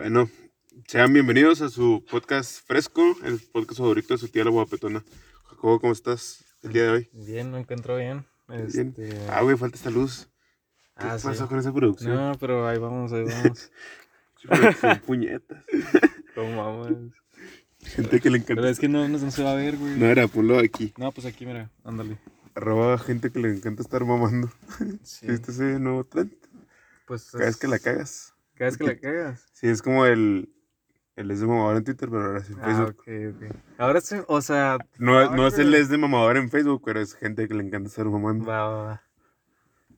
Bueno, sean bienvenidos a su podcast fresco, el podcast favorito de su tía la guapetona. Jacobo, ¿cómo estás el día de hoy? Bien, me encuentro bien. Bien. Este... Ah, güey, falta esta luz. ¿Qué Ah, sí. pasó con esa producción? No, pero ahí vamos, ahí vamos. Son puñetas. ¿Cómo vamos? Gente que le Pero encanta. es que no, no, no se va a ver, güey. No era, ponlo aquí. No, pues aquí, mira, ándale. Arroba gente que le encanta estar mamando. Sí. ¿Viste ese nuevo trend? Pues Cada vez que la cagas. Cada vez que la cagas. Sí, es como el. El es de mamador en Twitter, pero ahora sí en Ah, Facebook. ok, ok. Ahora sí, o sea. No, ah, no es el es de mamador en Facebook, pero es gente que le encanta estar mamando. Va, va, va.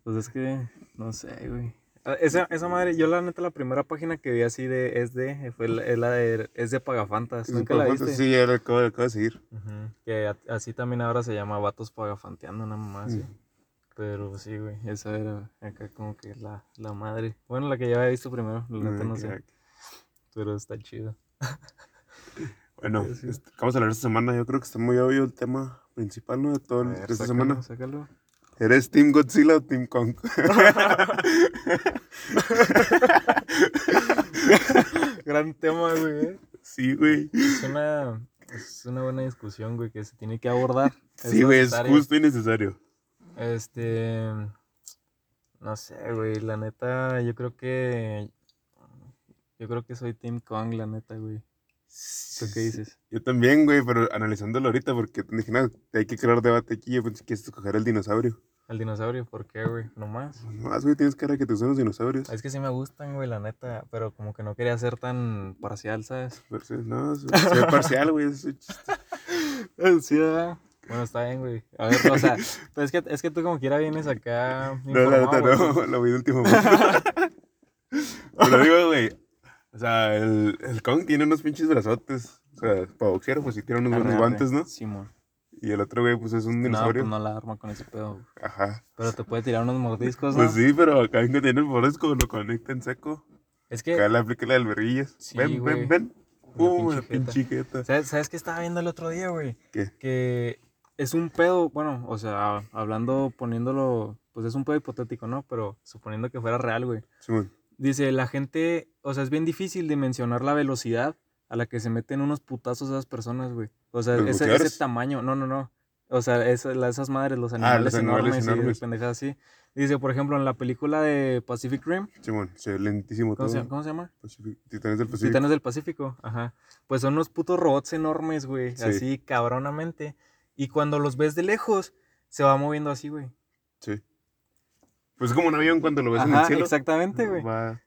Pues es que, no sé, güey. Ah, Esa, esa madre, yo la neta, la primera página que vi así de es de, fue la, es la de, es de Pagafantas. Es ¿Nunca la viste? Sí, ya la acabo, acabo de seguir. Ujú, Que a- así también ahora se llama Vatos Pagafanteando, nada más. Mm. Pero sí, güey, esa era acá como que la, la madre. Bueno, la que ya había visto primero, la neta no sé. Pero está chido. Bueno, Sí. este, ¿qué vamos a hablar esta semana? Yo creo que está muy obvio el tema principal, ¿no? De todo ver, esta sácalo, semana. sácalo. ¿Eres Team Godzilla o Team Kong? Gran tema, güey. eh. sí, güey. Es una, es una buena discusión, güey, que se tiene que abordar. Sí, güey, es justo y necesario. Este. No sé, güey. La neta, yo creo que. Yo creo que soy Team Kong, la neta, güey. ¿Tú qué dices? Yo también, güey, pero analizándolo ahorita, porque te dije, no, hay que crear debate aquí. Yo pensé que quieres escoger el dinosaurio. Al dinosaurio, ¿por qué, güey? Nomás. No más, güey, tienes cara que te gustan los dinosaurios. Es que sí me gustan, güey, la neta. Pero como que no quería ser tan parcial, ¿sabes? No, soy, soy parcial, güey. Sí, ¿verdad? Bueno, está bien, güey. A ver, o sea, pues es que, es que tú como quiera vienes acá. No, la neta, informado, güey. no, lo vi de último. Pero digo, güey, o sea, el, el Kong tiene unos pinches brazotes. O sea, para boxear, pues sí tiene unos buenos guantes. ¿no? Simón. Y el otro, güey, pues es un No, dinosaurio. pues no la arma con ese pedo. güey. Ajá. Pero te puede tirar unos mordiscos, ¿no? Pues sí, pero acá vengo tiene el Boresco, lo conecta en seco. Es que, Acá le aplica la del verrillas. Sí, ven, güey. ven, ven. La Uh, jeta. ¿sabes, ¿sabes qué estaba viendo el otro día, güey? ¿Qué? Que es un pedo, bueno, o sea, hablando, poniéndolo, pues es un pedo hipotético, ¿no? Pero suponiendo que fuera real, güey. Simón. Dice, la gente, o sea, es bien difícil dimensionar la velocidad a la que se meten unos putazos esas personas, güey. O sea, ¿Los ese, tamaño, no, no, no. O sea, esa- la- esas madres, los Ah, animales, los animales enormes, enormes. y pendejadas así. Dice, por ejemplo, en la película de Pacific Rim, Simón, se ve lentísimo ¿cómo todo. se, cómo se llama? Pacific- Titanes del Pacífico. Titanes del Pacífico, ajá. Pues son unos putos robots enormes, güey, Sí. así cabronamente. Y cuando los ves de lejos, se va moviendo así, güey. Sí. Pues es como un avión cuando lo ves en el cielo. exactamente, güey.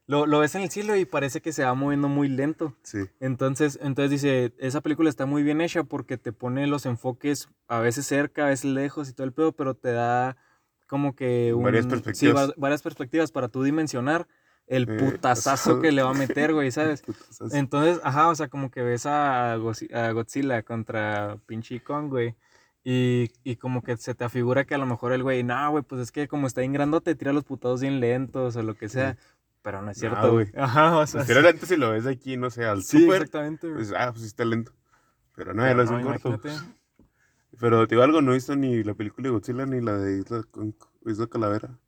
Lo, lo ves en el cielo y parece que se va moviendo muy lento. sí. Entonces, entonces dice, esa película está muy bien hecha porque te pone los enfoques a veces cerca, a veces lejos y todo el pedo, pero te da como que un, Varias perspectivas. va- varias perspectivas para tú dimensionar el Eh, putazazo que le va a meter, güey, ¿sabes? Entonces, ajá, o sea, como que ves a Godzilla contra pinche Kong, güey. Y, y como que se te afigura que a lo mejor el güey, no, güey, pues es que como está bien grandote, tira los putados bien lentos o lo que sea. Pero no es No, cierto, güey. güey. Ajá, o sea. Pues, pero antes si lo ves aquí, no sé, al sí, super, exactamente, güey. pues, ah, pues sí está lento. Pero no, ya Pero lo hacen no, corto. imagínate. Pero te digo algo, no he visto ni la película de Godzilla ni la de Isla, Con- Isla Calavera.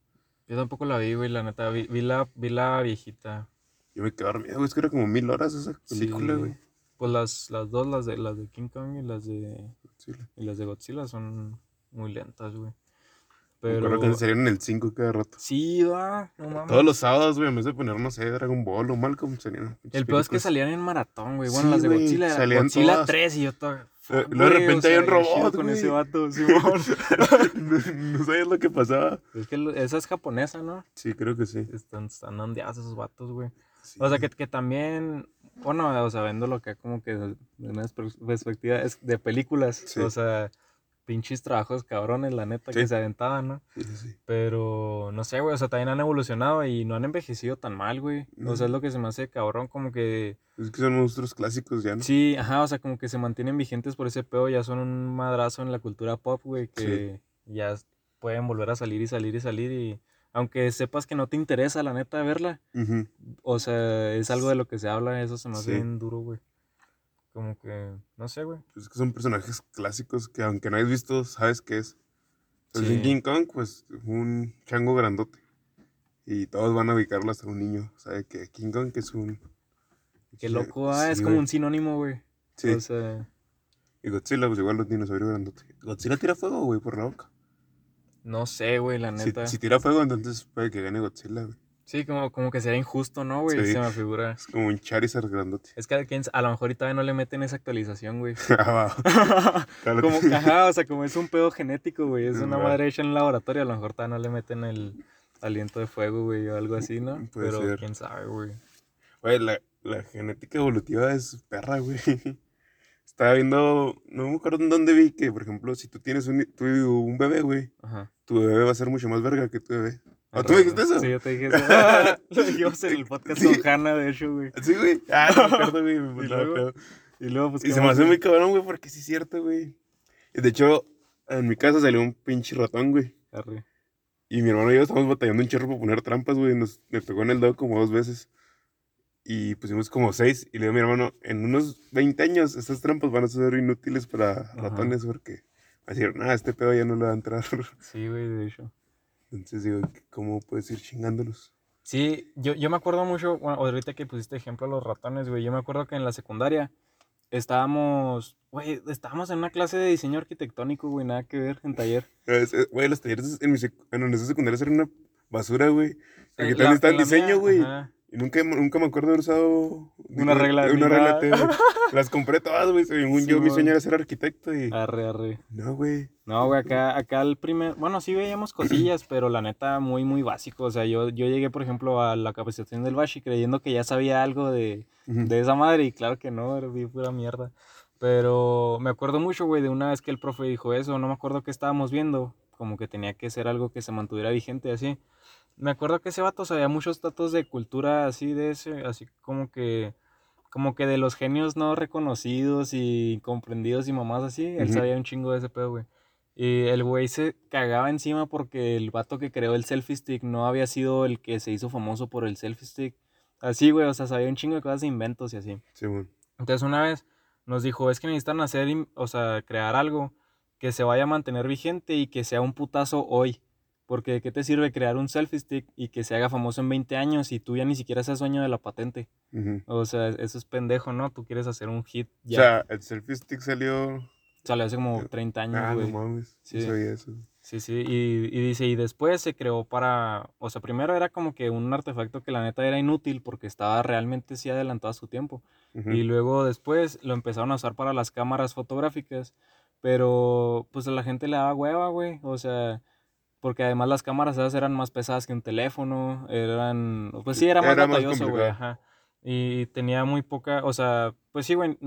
Yo tampoco la vi, güey, la neta. Vi, vi la, vi la viejita. Yo me quedé dormido, güey, es que era como mil horas esa película, Sí. güey. Pues las, las dos, las de, las de King Kong y las de, Godzilla. y las de Godzilla son muy lentas, güey. Pero... acuerdo que salieron en el 5 cada rato. Sí, va, no mames. Todos los sábados, güey, en vez de poner, no sé, Dragon Ball o Malcolm, salían. El peor es que salían en maratón, güey. Bueno, Sí, las de güey, Godzilla. salían Godzilla todas. 3 y yo todo. Eh, luego de repente o hay un robot, con güey. ese vato, Simón. no, no sabías lo que pasaba. es que lo- esa es japonesa, ¿no? Sí, creo que sí. Están, están ondeados esos vatos, güey. Sí. O sea, que, que también, bueno, o sea, viendo lo que como que de una pers- perspectiva es de películas, Sí. o sea, pinches trabajos cabrones, la neta, Sí. que se aventaban, ¿no? Sí. Pero, no sé, güey, o sea, también han evolucionado y no han envejecido tan mal, güey. O sea, es lo que se me hace cabrón, como que, Es que son monstruos clásicos ya, ¿no? sí, ajá, o sea, como que se mantienen vigentes por ese pedo, ya son un madrazo en la cultura pop, güey, que ya pueden volver a salir y salir y salir y... Aunque sepas que no te interesa, la neta, verla, o sea, es algo de lo que se habla, eso se me hace Sí. bien duro, güey. Como que, no sé, güey. Pues es que son personajes clásicos que aunque no hayas visto, sabes qué es. Entonces, Sí. en King Kong, pues un chango grandote. Y todos van a ubicarlo hasta un niño. Sabe que King Kong es un Qué loco, ah, es como güey. un sinónimo, güey. Sí. O sea, Y Godzilla, pues igual los dinosaurios grandotes. Godzilla tira fuego, güey, por la boca. No sé, güey, la neta. si Sí, tira fuego, entonces puede que gane Godzilla, güey. como, como que sería injusto, ¿no, güey? Sí. Se me figura. Es como un Charizard grandote. Es que a lo mejor ahorita no le meten esa actualización, güey. Ah, como, ajá, o sea, como es un pedo genético, güey. Es una Va. madre hecha en el laboratorio, a lo mejor todavía no le meten el aliento de fuego, güey, o algo así, ¿no? Puede Pero ser. quién sabe, güey. Güey, la, la genética evolutiva es perra, güey. Estaba viendo, no me acuerdo en dónde vi que, por ejemplo, si tú tienes un, tú- un bebé, güey, Ajá. Tu bebé va a ser mucho más verga que tu bebé. ¿Ah, tú me dijiste eso? Sí, yo te dije eso. Ah, Lo dijimos en el podcast Sí. con Hanna, de hecho, güey. Sí, güey. Ah, no me acuerdo, güey. me ¿Y luego? Y luego, pues, Y ¿qué se me hace muy cabrón, güey, porque sí es cierto, güey. De hecho, en mi casa salió un pinche ratón, güey. Arre. Y mi hermano y yo estamos batallando un chorro para poner trampas, güey. Nos, me pegó en el dedo como dos veces. Y pusimos como seis. Y le digo a mi hermano, en unos 20 años estas trampas van a ser inútiles para ratones porque va a decir, nada, este pedo ya no le va a entrar. Sí, güey, de hecho. Entonces digo, ¿cómo puedes ir chingándolos? Sí, yo, yo me acuerdo mucho, bueno, ahorita que pusiste ejemplo a los ratones, güey, yo me acuerdo que en la secundaria estábamos, güey, estábamos en una clase de diseño arquitectónico, güey, nada que ver, en taller. Güey, los talleres en, mi sec- en secundaria eran una basura, güey. Eh, también está el diseño, güey. Y nunca, nunca me acuerdo haber usado Una regla Una ni regla nada. T, güey. Las compré todas, güey. Según yo, mi sueño era ser arquitecto y... Arre, arre. No, güey. No, güey, acá, acá el primer, bueno, sí veíamos cosillas, pero la neta muy, muy básico. O sea, yo, yo llegué, por ejemplo, a la capacitación del Bashi creyendo que ya sabía algo de, de esa madre y claro que no, era bien pura mierda. Pero me acuerdo mucho, güey, de una vez que el profe dijo eso, no me acuerdo qué estábamos viendo, como que tenía que ser algo que se mantuviera vigente así. Me acuerdo que ese vato sabía muchos datos de cultura así de ese, así como que como que de los genios no reconocidos y comprendidos y mamás así, él Ujú. sabía un chingo de ese pedo, güey. Y el güey se cagaba encima porque el vato que creó el selfie stick no había sido el que se hizo famoso por el selfie stick. Así, güey, o sea, sabía un chingo de cosas de inventos y así. Simón. Entonces una vez nos dijo, es que necesitan hacer, o sea, crear algo que se vaya a mantener vigente y que sea un putazo hoy. Porque ¿de qué te sirve crear un selfie stick y que se haga famoso en 20 años y tú ya ni siquiera seas dueño de la patente? Ujú. O sea, eso es pendejo, ¿no? Tú quieres hacer un hit O ya. sea, el selfie stick salió... Salió hace como 30 años, Ah, no mames. Sí. Sabía eso. Sí, sí, y, y dice, y después se creó para, o sea, primero era como que un artefacto que la neta era inútil porque estaba realmente sí adelantado a su tiempo. Ujú. Y luego después lo empezaron a usar para las cámaras fotográficas, pero pues a la gente le daba hueva, güey, o sea, porque además las cámaras esas eran más pesadas que un teléfono, eran, pues sí, era más Era batalloso, güey, ajá. Y tenía muy poca, o sea, pues sí, güey,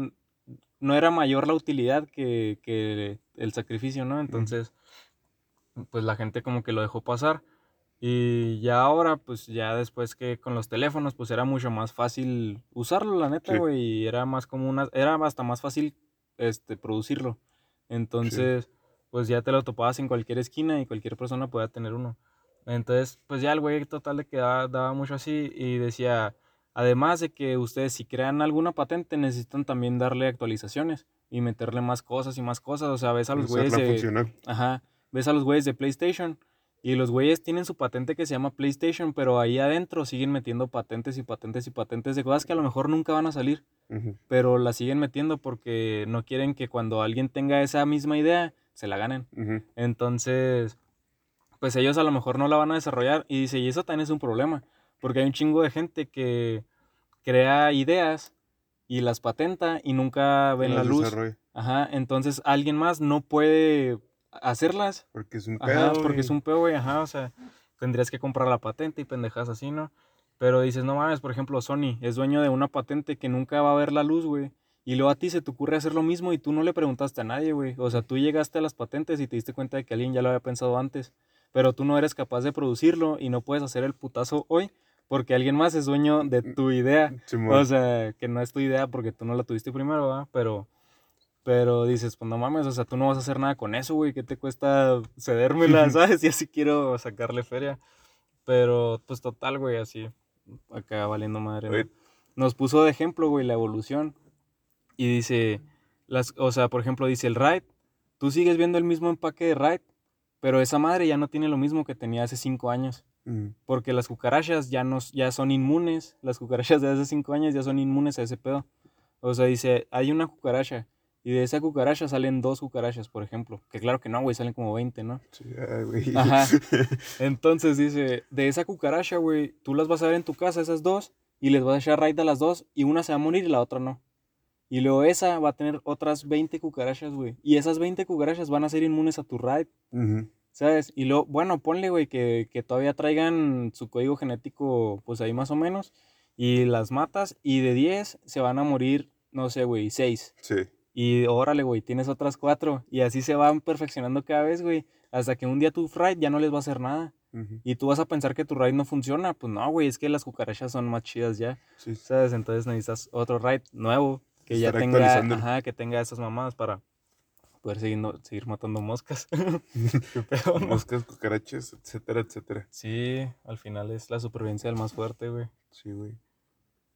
no era mayor la utilidad que, que el sacrificio, ¿no? Entonces, pues la gente como que lo dejó pasar. Y ya ahora, pues ya después que con los teléfonos, pues era mucho más fácil usarlo, la neta, Sí. güey. Y era más como una, era hasta más fácil este, producirlo. Entonces, pues ya te lo topabas en cualquier esquina y cualquier persona podía tener uno. Entonces, pues ya el güey total le quedaba, daba mucho así y decía, además de que ustedes si crean alguna patente necesitan también darle actualizaciones y meterle más cosas y más cosas. O sea, ves a los güeyes de... funcional. Ajá. Ves a los güeyes de PlayStation y los güeyes tienen su patente que se llama PlayStation, pero ahí adentro siguen metiendo patentes y patentes y patentes de cosas que a lo mejor nunca van a salir, pero las siguen metiendo porque no quieren que cuando alguien tenga esa misma idea se la ganen. Entonces, pues ellos a lo mejor no la van a desarrollar y dice, y eso también es un problema, porque hay un chingo de gente que crea ideas y las patenta y nunca ven la luz. Ajá, entonces alguien más no puede hacerlas Porque es un Ajá, pedo, porque es un pedo, güey, ajá, o sea, tendrías que comprar la patente y pendejas así, ¿no? Pero dices, no mames, por ejemplo, Sony es dueño de una patente que nunca va a ver la luz, güey. Y luego a ti se te ocurre hacer lo mismo y tú no le preguntaste a nadie, güey. O sea, tú llegaste a las patentes y te diste cuenta de que alguien ya lo había pensado antes. Pero tú no eres capaz de producirlo y no puedes hacer el putazo hoy porque alguien más es dueño de tu idea. O sea, que no es tu idea porque tú no la tuviste primero, ¿verdad? Pero, pero dices, pues no mames, o sea, tú no vas a hacer nada con eso, güey. ¿Qué te cuesta cedérmela, sabes? Y así quiero sacarle feria. Pero, pues total, güey, así. Acá valiendo madre, ¿no? Nos puso de ejemplo, güey, la evolución. Y dice, las, o sea, por ejemplo, dice el Raid. Tú sigues viendo el mismo empaque de Raid, pero esa madre ya no tiene lo mismo que tenía hace cinco años. Mm, Porque las cucarachas ya, no, ya son inmunes. Las cucarachas de hace 5 años ya son inmunes a ese pedo. O sea, dice, hay una cucaracha. Y de esa cucaracha salen dos cucarachas, por ejemplo. Que claro que no, güey, salen como 20, ¿no? sí, güey. Ajá. Entonces dice, de esa cucaracha, güey, tú las vas a ver en tu casa, esas dos, y les vas a echar raid a las dos, y una se va a morir y la otra no. Y luego esa va a tener otras 20 cucarachas, güey. Y esas 20 cucarachas van a ser inmunes a tu raid. ¿sabes? Y luego, bueno, ponle, güey, que, que todavía traigan su código genético, pues ahí más o menos, y las matas, y de 10 se van a morir, no sé, güey, 6. Sí. Y órale, güey, tienes otras cuatro. Y así se van perfeccionando cada vez, güey. Hasta que un día tu raid ya no les va a hacer nada. Y tú vas a pensar que tu raid no funciona. Pues no, güey, es que las cucarachas son más chidas ya. Sí. ¿Sabes? Entonces necesitas otro raid nuevo. Que ya tenga, ajá, que tenga esas mamadas para poder seguir, no- seguir matando moscas. Qué pedo, ¿no? Moscas, cucarachas, etcétera, etcétera. Sí, al final es la supervivencia del más fuerte, güey. Sí, güey.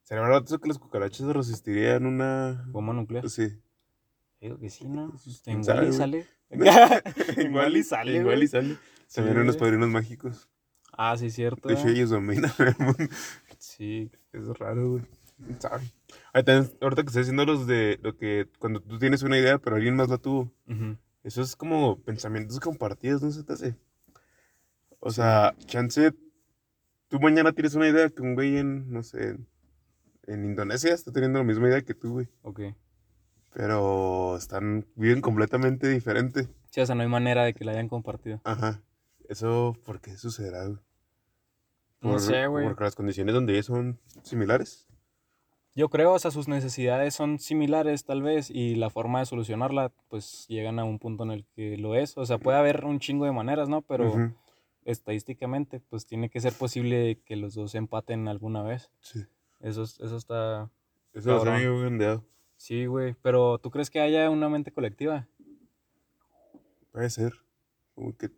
¿Será verdad que las cucarachas resistirían una...? Bomba nuclear. Sí. Digo que sí, ¿no? Pues, quién Igual sabe, y güey. sale. igual y sale, Igual güey. y sale. También Sí. unos padrinos mágicos. Ah, sí, cierto. De hecho, ellos dominan el mundo. Sí. Es raro, güey. ¿Quién sabe? Ahorita que estoy haciendo los de lo que cuando tú tienes una idea, pero alguien más la tuvo. Ujú. Eso es como pensamientos compartidos, ¿no se te hace? O sea, chance, tú mañana tienes una idea que un güey en, no sé, en, Indonesia está teniendo la misma idea que tú, güey. Ok. Pero están, viven completamente diferente. Sí, o sea, no hay manera de que la hayan compartido. Ajá. Eso, ¿por qué sucederá, güey? No Por- sé, güey. Porque las condiciones donde ellos son similares. Yo creo, o sea, sus necesidades son similares tal vez y la forma de solucionarla, pues llegan a un punto en el que lo es. O sea, puede haber un chingo de maneras, ¿no? Pero estadísticamente, pues tiene que ser posible que los dos empaten alguna vez. Sí. Eso, es- eso está... Eso sabía yo, ondeado. Sí, güey. Pero ¿tú crees que haya una mente colectiva? Puede ser. Como que...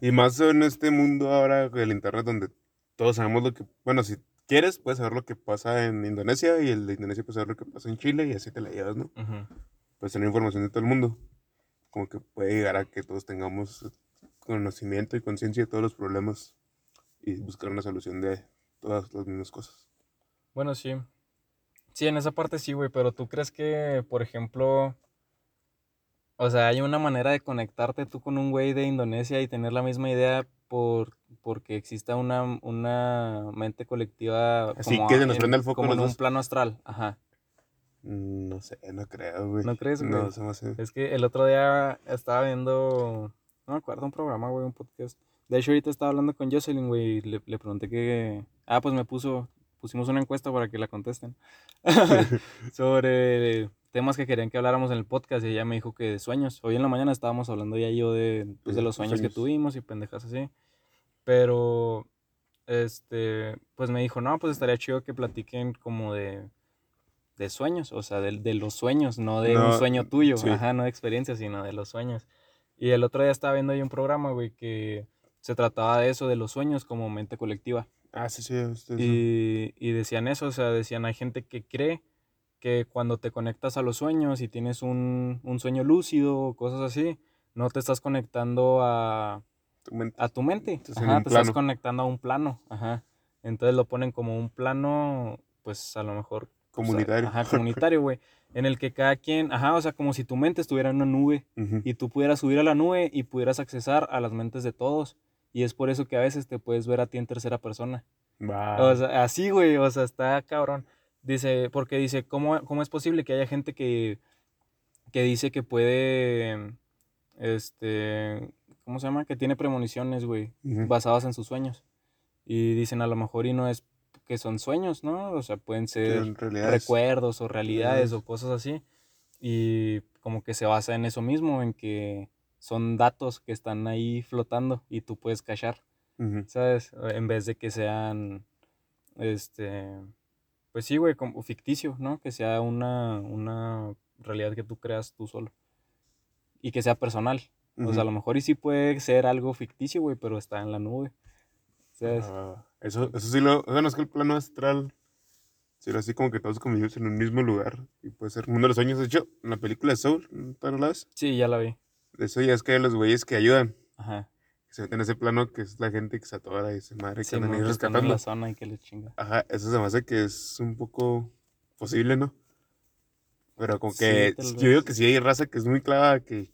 Y más en este mundo ahora del internet donde todos sabemos lo que... Bueno, si quieres, puedes saber lo que pasa en Indonesia y el de Indonesia puede saber lo que pasa en Chile y así te la llevas, ¿no? Ujú. Puedes tener información de todo el mundo. Como que puede llegar a que todos tengamos conocimiento y conciencia de todos los problemas y buscar una solución de todas las mismas cosas. Bueno, sí. Sí, en esa parte sí, güey, pero ¿tú crees que, por ejemplo, o sea, hay una manera de conectarte tú con un güey de Indonesia y tener la misma idea por, porque exista una, una mente colectiva Así como que se nos en- prenda el foco como en un plano astral? Ajá. No sé, no creo, güey. ¿No crees, No, güey? se me hace... Es que el otro día estaba viendo, no me acuerdo, un programa, güey, un podcast. De hecho, ahorita estaba hablando con Jocelyn, güey, y le, le pregunté que... Ah, pues me puso, pusimos una encuesta para que la contesten. Sobre temas que querían que habláramos en el podcast y ella me dijo que de sueños. Hoy en la mañana estábamos hablando ya yo de, pues, de los tus sueños, que sueños. tuvimos y pendejas así. Pero, este, pues me dijo, no, pues estaría chido que platiquen como de, de sueños, o sea, de, de los sueños, no de un No, sueño tuyo, sí. ajá, no de experiencia, sino de los sueños. Y el otro día estaba viendo ahí un programa, güey, que se trataba de eso, de los sueños como mente colectiva. Ah, sí, sí. usted- Y, y decían eso, o sea, decían, hay gente que cree que cuando te conectas a los sueños y tienes un, un sueño lúcido o cosas así, no te estás conectando a, tu mente. a tu mente. Estás en Ajá, te estás plano. conectando a un plano. Ajá. Entonces lo ponen como un plano, pues a lo mejor. o sea, Comunitario. ajá, comunitario, güey. En el que cada quien, ajá, o sea, como si tu mente estuviera en una nube Ujú. y tú pudieras subir a la nube y pudieras accesar a las mentes de todos. Y es por eso que a veces te puedes ver a ti en tercera persona. Va. O sea, así, güey, o sea, está cabrón. Dice, porque dice, ¿cómo, cómo es posible que haya gente que, que dice que puede, este, ¿cómo se llama? Que tiene premoniciones, güey, Ujú. basadas en sus sueños. Y dicen, a lo mejor y no es que son sueños, ¿no? O sea, pueden ser recuerdos o realidades realidades. o cosas así. Y como que se basa en eso mismo, en que son datos que están ahí flotando y tú puedes cachar. Ujú. ¿sabes? En vez de que sean, este, pues sí, güey, como ficticio, ¿no? Que sea una, una realidad que tú creas tú solo. Y que sea personal. O sea, a lo mejor y sí puede ser algo ficticio, güey, pero está en la nube. ¿Sabes? Ah, eso, eso sí lo. Bueno, es que el plano astral. Será así como que todos convivimos en un mismo lugar. Y puede ser uno de los sueños. De hecho, en la película de Soul, ¿tú no la ves? Sí, ya la vi. Eso ya es que hay los güeyes que ayudan. Ajá. se mete en ese plano que es la gente que se atora y se madre que Sí, andan que están en rescatando. la zona y que les chinga. Ajá, eso se me hace que es un poco posible, ¿no? Pero Sí, que tal yo digo que sí hay raza que es muy clara que,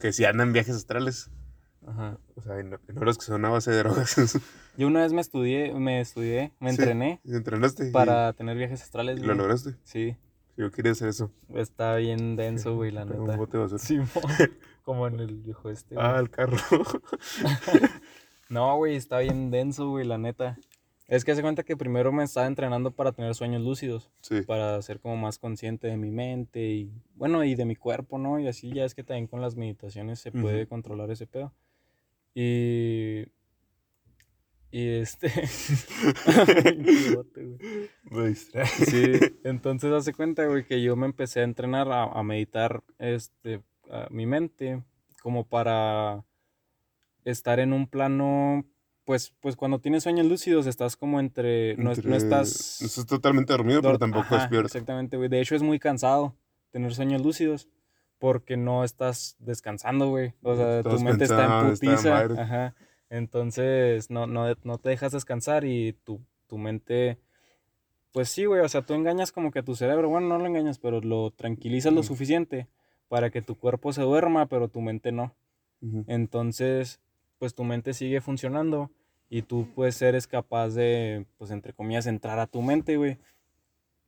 que sí andan en viajes astrales. Ajá. O sea, y no, y no los que son a base de drogas. Yo una vez me estudié, me estudié, me Sí, entrené y entrenaste y- para tener viajes astrales, y, lo lograste. Sí, Yo quería hacer eso. está bien denso, güey, la Pero un neta. bote de basura. Sí, mo, como en el viejo este, güey. Ah, el carro. No, güey, está bien denso, güey, la neta. Es que hace cuenta que primero me estaba entrenando para tener sueños lúcidos, sí. para ser como más consciente de mi mente y, bueno, y de mi cuerpo, ¿no? Y así ya es que también con las meditaciones se puede Ujú. controlar ese pedo. Y... Y este... Me distrae. Sí, entonces hace cuenta, güey, que yo me empecé a entrenar a, a meditar este, a mi mente como para estar en un plano, pues, pues cuando tienes sueños lúcidos estás como entre, no, estás... No estás totalmente dormido, pero tampoco Ajá, despierto. Exactamente, güey. De hecho es muy cansado tener sueños lúcidos porque no estás descansando, güey. O sea, tu mente está en pensando, está en putiza. Ajá. Entonces no, no, no te dejas descansar y tu, tu mente... Pues sí, güey, o sea, tú engañas como que a tu cerebro, bueno, no lo engañas, pero lo tranquilizas lo suficiente para que tu cuerpo se duerma, pero tu mente no. Entonces, pues tu mente sigue funcionando y tú pues eres capaz de, pues entre comillas, entrar a tu mente, güey.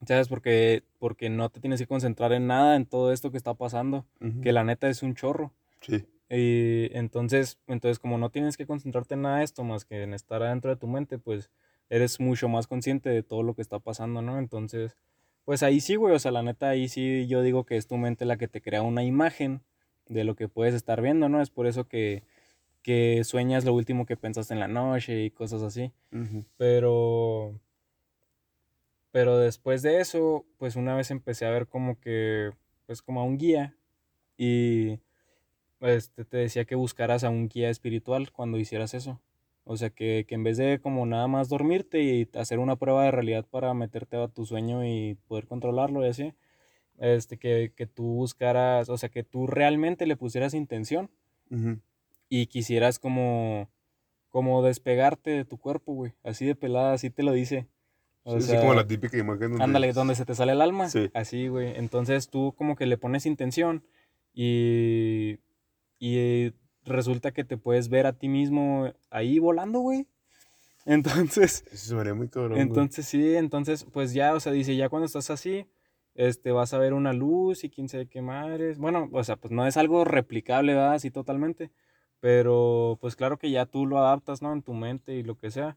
¿Sabes? Porque, porque no te tienes que concentrar en nada, en todo esto que está pasando, que la neta es un chorro. Sí. Y entonces, entonces, como no tienes que concentrarte en nada de esto más que en estar adentro de tu mente, pues eres mucho más consciente de todo lo que está pasando, ¿no? Entonces, pues ahí sí, güey, o sea, la neta, ahí sí yo digo que es tu mente la que te crea una imagen de lo que puedes estar viendo, ¿no? Es por eso que, que sueñas lo último que pensaste en la noche y cosas así. Pero, pero después de eso, pues una vez empecé a ver como que, pues como a un guía y este, te decía que buscaras a un guía espiritual cuando hicieras eso. O sea, que, que en vez de como nada más dormirte y hacer una prueba de realidad para meterte a tu sueño y poder controlarlo y así, este, que, que tú buscaras, o sea, que tú realmente le pusieras intención Ujú. y quisieras como, como despegarte de tu cuerpo, güey. Así de pelada, así te lo dice. O Sí, sí, sea, como la típica imagen donde... ándale, donde se te sale el alma. Sí. Así, güey. Entonces tú como que le pones intención y, y resulta que te puedes ver a ti mismo ahí volando, güey. Entonces, Eso muy cabrón, güey. entonces sí, entonces pues ya, o sea, dice, ya cuando estás así, este, vas a ver una luz y quién sabe qué madres. Bueno, o sea, pues no es algo replicable, ¿verdad? Así totalmente. Pero pues claro que ya tú lo adaptas, ¿no? En tu mente y lo que sea.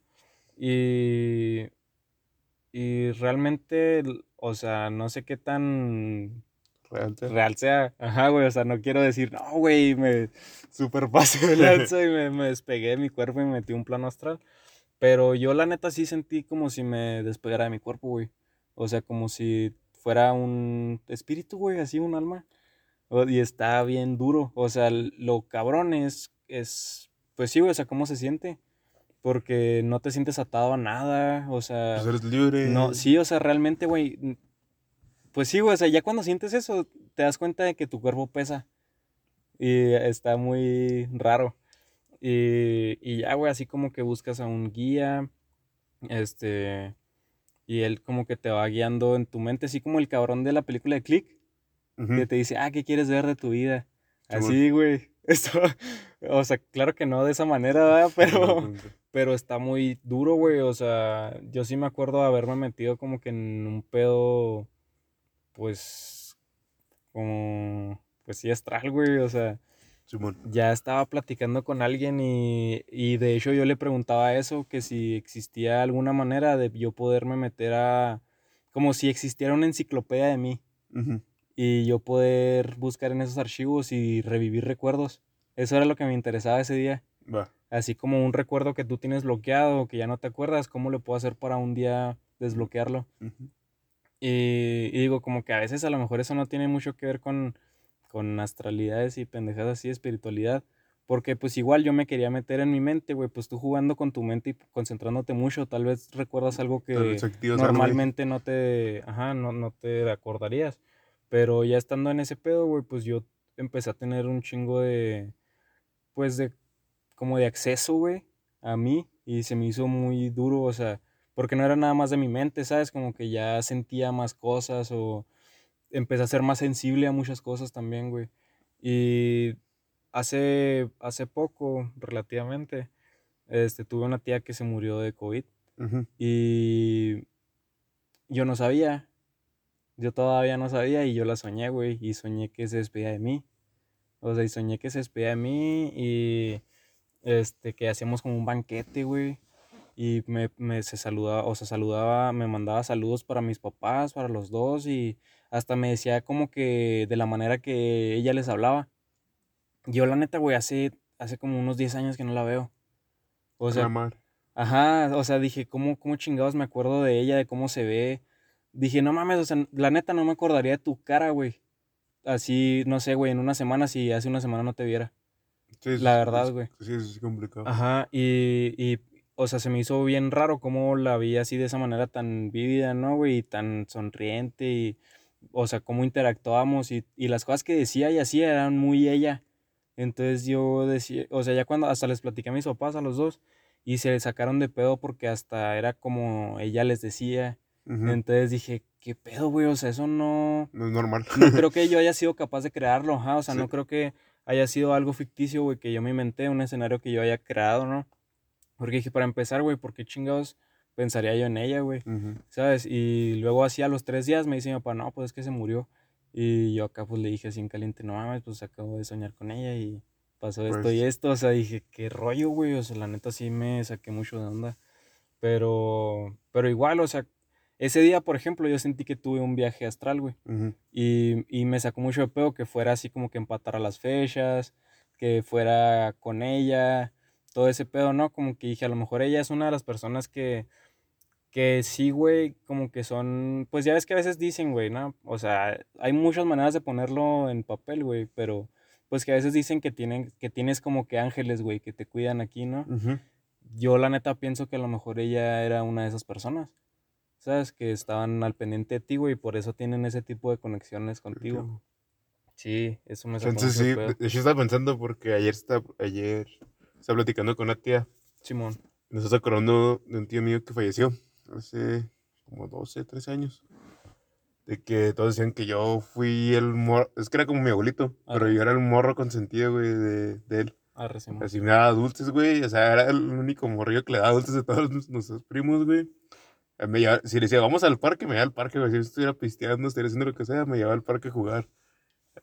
Y, y realmente, o sea, no sé qué tan Real, sí. real sea. Ajá, güey, o sea, no quiero decir, no, güey, me super pasé de lanza y me, me despegué de mi cuerpo y me metí un plano astral. Pero yo la neta sí sentí como si me despegara de mi cuerpo, güey. O sea, como si fuera un espíritu, güey, así un alma. Y está bien duro. O sea, lo cabrón es, es, pues sí, güey, o sea, cómo se siente. Porque no te sientes atado a nada, o sea... Pues eres libre. No, sí, o sea, realmente, güey. Pues sí, güey, o sea, ya cuando sientes eso, te das cuenta de que tu cuerpo pesa. Y está muy raro. Y, y ya, güey, así como que buscas a un guía. Este. Y él como que te va guiando en tu mente, así como el cabrón de la película de Click, que te dice, ah, ¿qué quieres ver de tu vida? Así, güey. Esto, o sea, claro que no de esa manera, ¿verdad? Pero, pero está muy duro, güey. O sea, yo sí me acuerdo de haberme metido como que en un pedo, pues, como, pues sí, astral, güey. O sea, Simón. ya estaba platicando con alguien y, y de hecho yo le preguntaba eso, que si existía alguna manera de yo poderme meter a, como si existiera una enciclopedia de mí y yo poder buscar en esos archivos y revivir recuerdos. Eso era lo que me interesaba ese día. Va. Así como un recuerdo que tú tienes bloqueado, que ya no te acuerdas, ¿cómo le puedo hacer para un día desbloquearlo? Ujú. Y, y digo, como que a veces a lo mejor eso no tiene mucho que ver con, con astralidades y pendejadas así, espiritualidad. Porque pues igual yo me quería meter en mi mente, güey, pues tú jugando con tu mente y concentrándote mucho, tal vez recuerdas algo que algo normalmente no te, ajá, no, no te acordarías. Pero ya estando en ese pedo, güey, pues yo empecé a tener un chingo de, pues de como de acceso, güey, a mí y se me hizo muy duro, o sea, porque no era nada más de mi mente, ¿sabes? Como que ya sentía más cosas o empecé a ser más sensible a muchas cosas también, güey. Y hace, hace poco, relativamente, este, tuve una tía que se murió de COVID y yo no sabía, yo todavía no sabía y yo la soñé, güey, y soñé que se despedía de mí. O sea, y soñé que se despedía de mí y este, que hacíamos como un banquete, güey. Y me, me, se saludaba, o sea, saludaba, me mandaba saludos para mis papás, para los dos, y hasta me decía como que de la manera que ella les hablaba. Yo, la neta, güey, hace, hace como unos 10 años que no la veo. O sea, ajá, o sea, dije, ¿cómo, ¿cómo chingados me acuerdo de ella, de cómo se ve? Dije, no mames, o sea, la neta no me acordaría de tu cara, güey. Así, no sé, güey, en una semana, si hace una semana no te viera. Sí, la verdad, güey. Sí, es complicado. Ajá, y, y, o sea, se me hizo bien raro cómo la vi así de esa manera tan vívida, ¿no, güey? Y tan sonriente y, o sea, cómo interactuábamos y, y las cosas que decía y hacía eran muy ella. Entonces yo decía, o sea, ya cuando hasta les platiqué a mis papás, a los dos, y se sacaron de pedo porque hasta era como ella les decía. Entonces dije, ¿qué pedo, güey? O sea, eso no... No es normal. No creo que yo haya sido capaz de crearlo, ajá. O sea, no creo que haya sido algo ficticio, güey, que yo me inventé, un escenario que yo haya creado, ¿no? Porque dije, para empezar, güey, ¿por qué chingados pensaría yo en ella, güey? ¿Sabes? Y luego así a los tres días me dice mi papá, no, pues es que se murió. Y yo acá pues le dije así en caliente, no mames, pues acabo de soñar con ella y pasó esto y pues esto. O sea, dije, qué rollo, güey. O sea, la neta sí me saqué mucho de onda. Pero, pero igual, o sea, ese día, por ejemplo, yo sentí que tuve un viaje astral, güey. y, y, me sacó mucho de pedo que fuera así como que empatara las fechas, que fuera con ella, todo ese pedo, ¿no? Como que dije, a lo mejor ella es una de las personas que, que sí, güey, como que son, pues ya ves que a veces dicen, güey, ¿no? O sea, hay muchas maneras de ponerlo en papel, güey, pero pues que a veces dicen que, tienen, que tienes como que ángeles, güey, que te cuidan aquí, ¿no? Yo la neta pienso que a lo mejor ella era una de esas personas. ¿sabes? Que estaban al pendiente de ti, güey, y por eso tienen ese tipo de conexiones contigo. Sí, eso me Entonces sí, hecho estaba pensando porque ayer estaba, ayer estaba platicando con una tía. Simón. Nos está acordando de un tío mío que falleció hace como 12, 13 años. De que todos decían que yo fui el morro, es que era como mi abuelito, pero yo era el morro consentido, güey, de, de él. Así me daba dulces, güey, o sea, era el único morrillo que le daba dulces a todos nuestros primos, güey si le decía, vamos al parque, me llevaba al parque, Si estuviera pisteando, estuviera haciendo lo que sea, me llevaba al parque a jugar.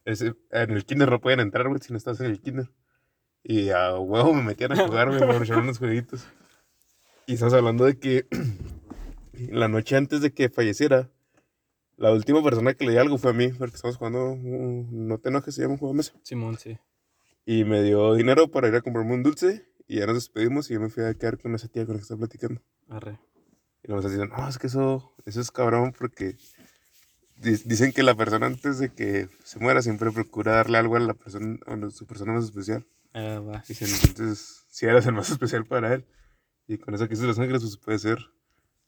Ese, en el kinder no pueden entrar, güey, si no estás en el kinder. Y a huevo me metían a jugar, güey, me echar unos jueguitos. Y estás hablando de que la noche antes de que falleciera, la última persona que le di algo fue a mí, porque estamos jugando, no te enojes, se llama un juego de mesa. Simón, sí. Y me dio dinero para ir a comprarme un dulce, y ya nos despedimos, y yo me fui a quedar con esa tía con la que estaba platicando. Arre. Y luego dicen, no, es que eso, eso es cabrón porque dicen que la persona antes de que se muera siempre procura darle algo a la persona, a su persona más especial. Ah, va. Dicen, entonces, si eras el más especial para él. Y con eso que hizo Los Ángeles, pues puede ser.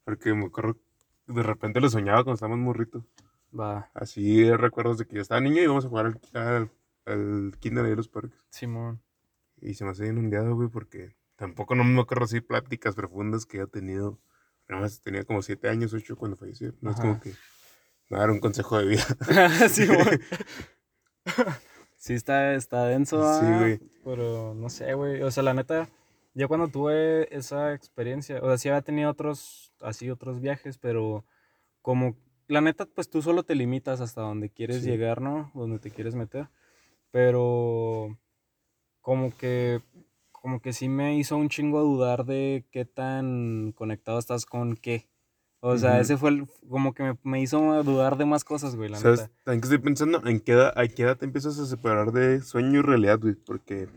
Porque me acuerdo, de repente lo soñaba cuando estábamos morritos. Va. Así recuerdos de que yo estaba niño y íbamos a jugar al, al, kinder de los parques. Simón. Y se me hace inundado, güey, porque tampoco no me acuerdo así pláticas profundas que he tenido Nada más tenía como siete años, ocho cuando falleció. No es como que me dar un consejo de vida. sí. sí, está, está denso. Sí, ah, güey. Pero no sé, güey. O sea, la neta, yo cuando tuve esa experiencia, o sea, sí había tenido otros, así, otros viajes, pero como, la neta, pues tú solo te limitas hasta donde quieres llegar, ¿no? Donde te quieres meter. Pero como que como que sí me hizo un chingo dudar de qué tan conectado estás con qué. O sea, ese fue el, como que me, hizo dudar de más cosas, güey, la ¿Sabes? neta. También que estoy pensando, ¿en qué edad, a qué edad te empiezas a separar de sueño y realidad, güey? Porque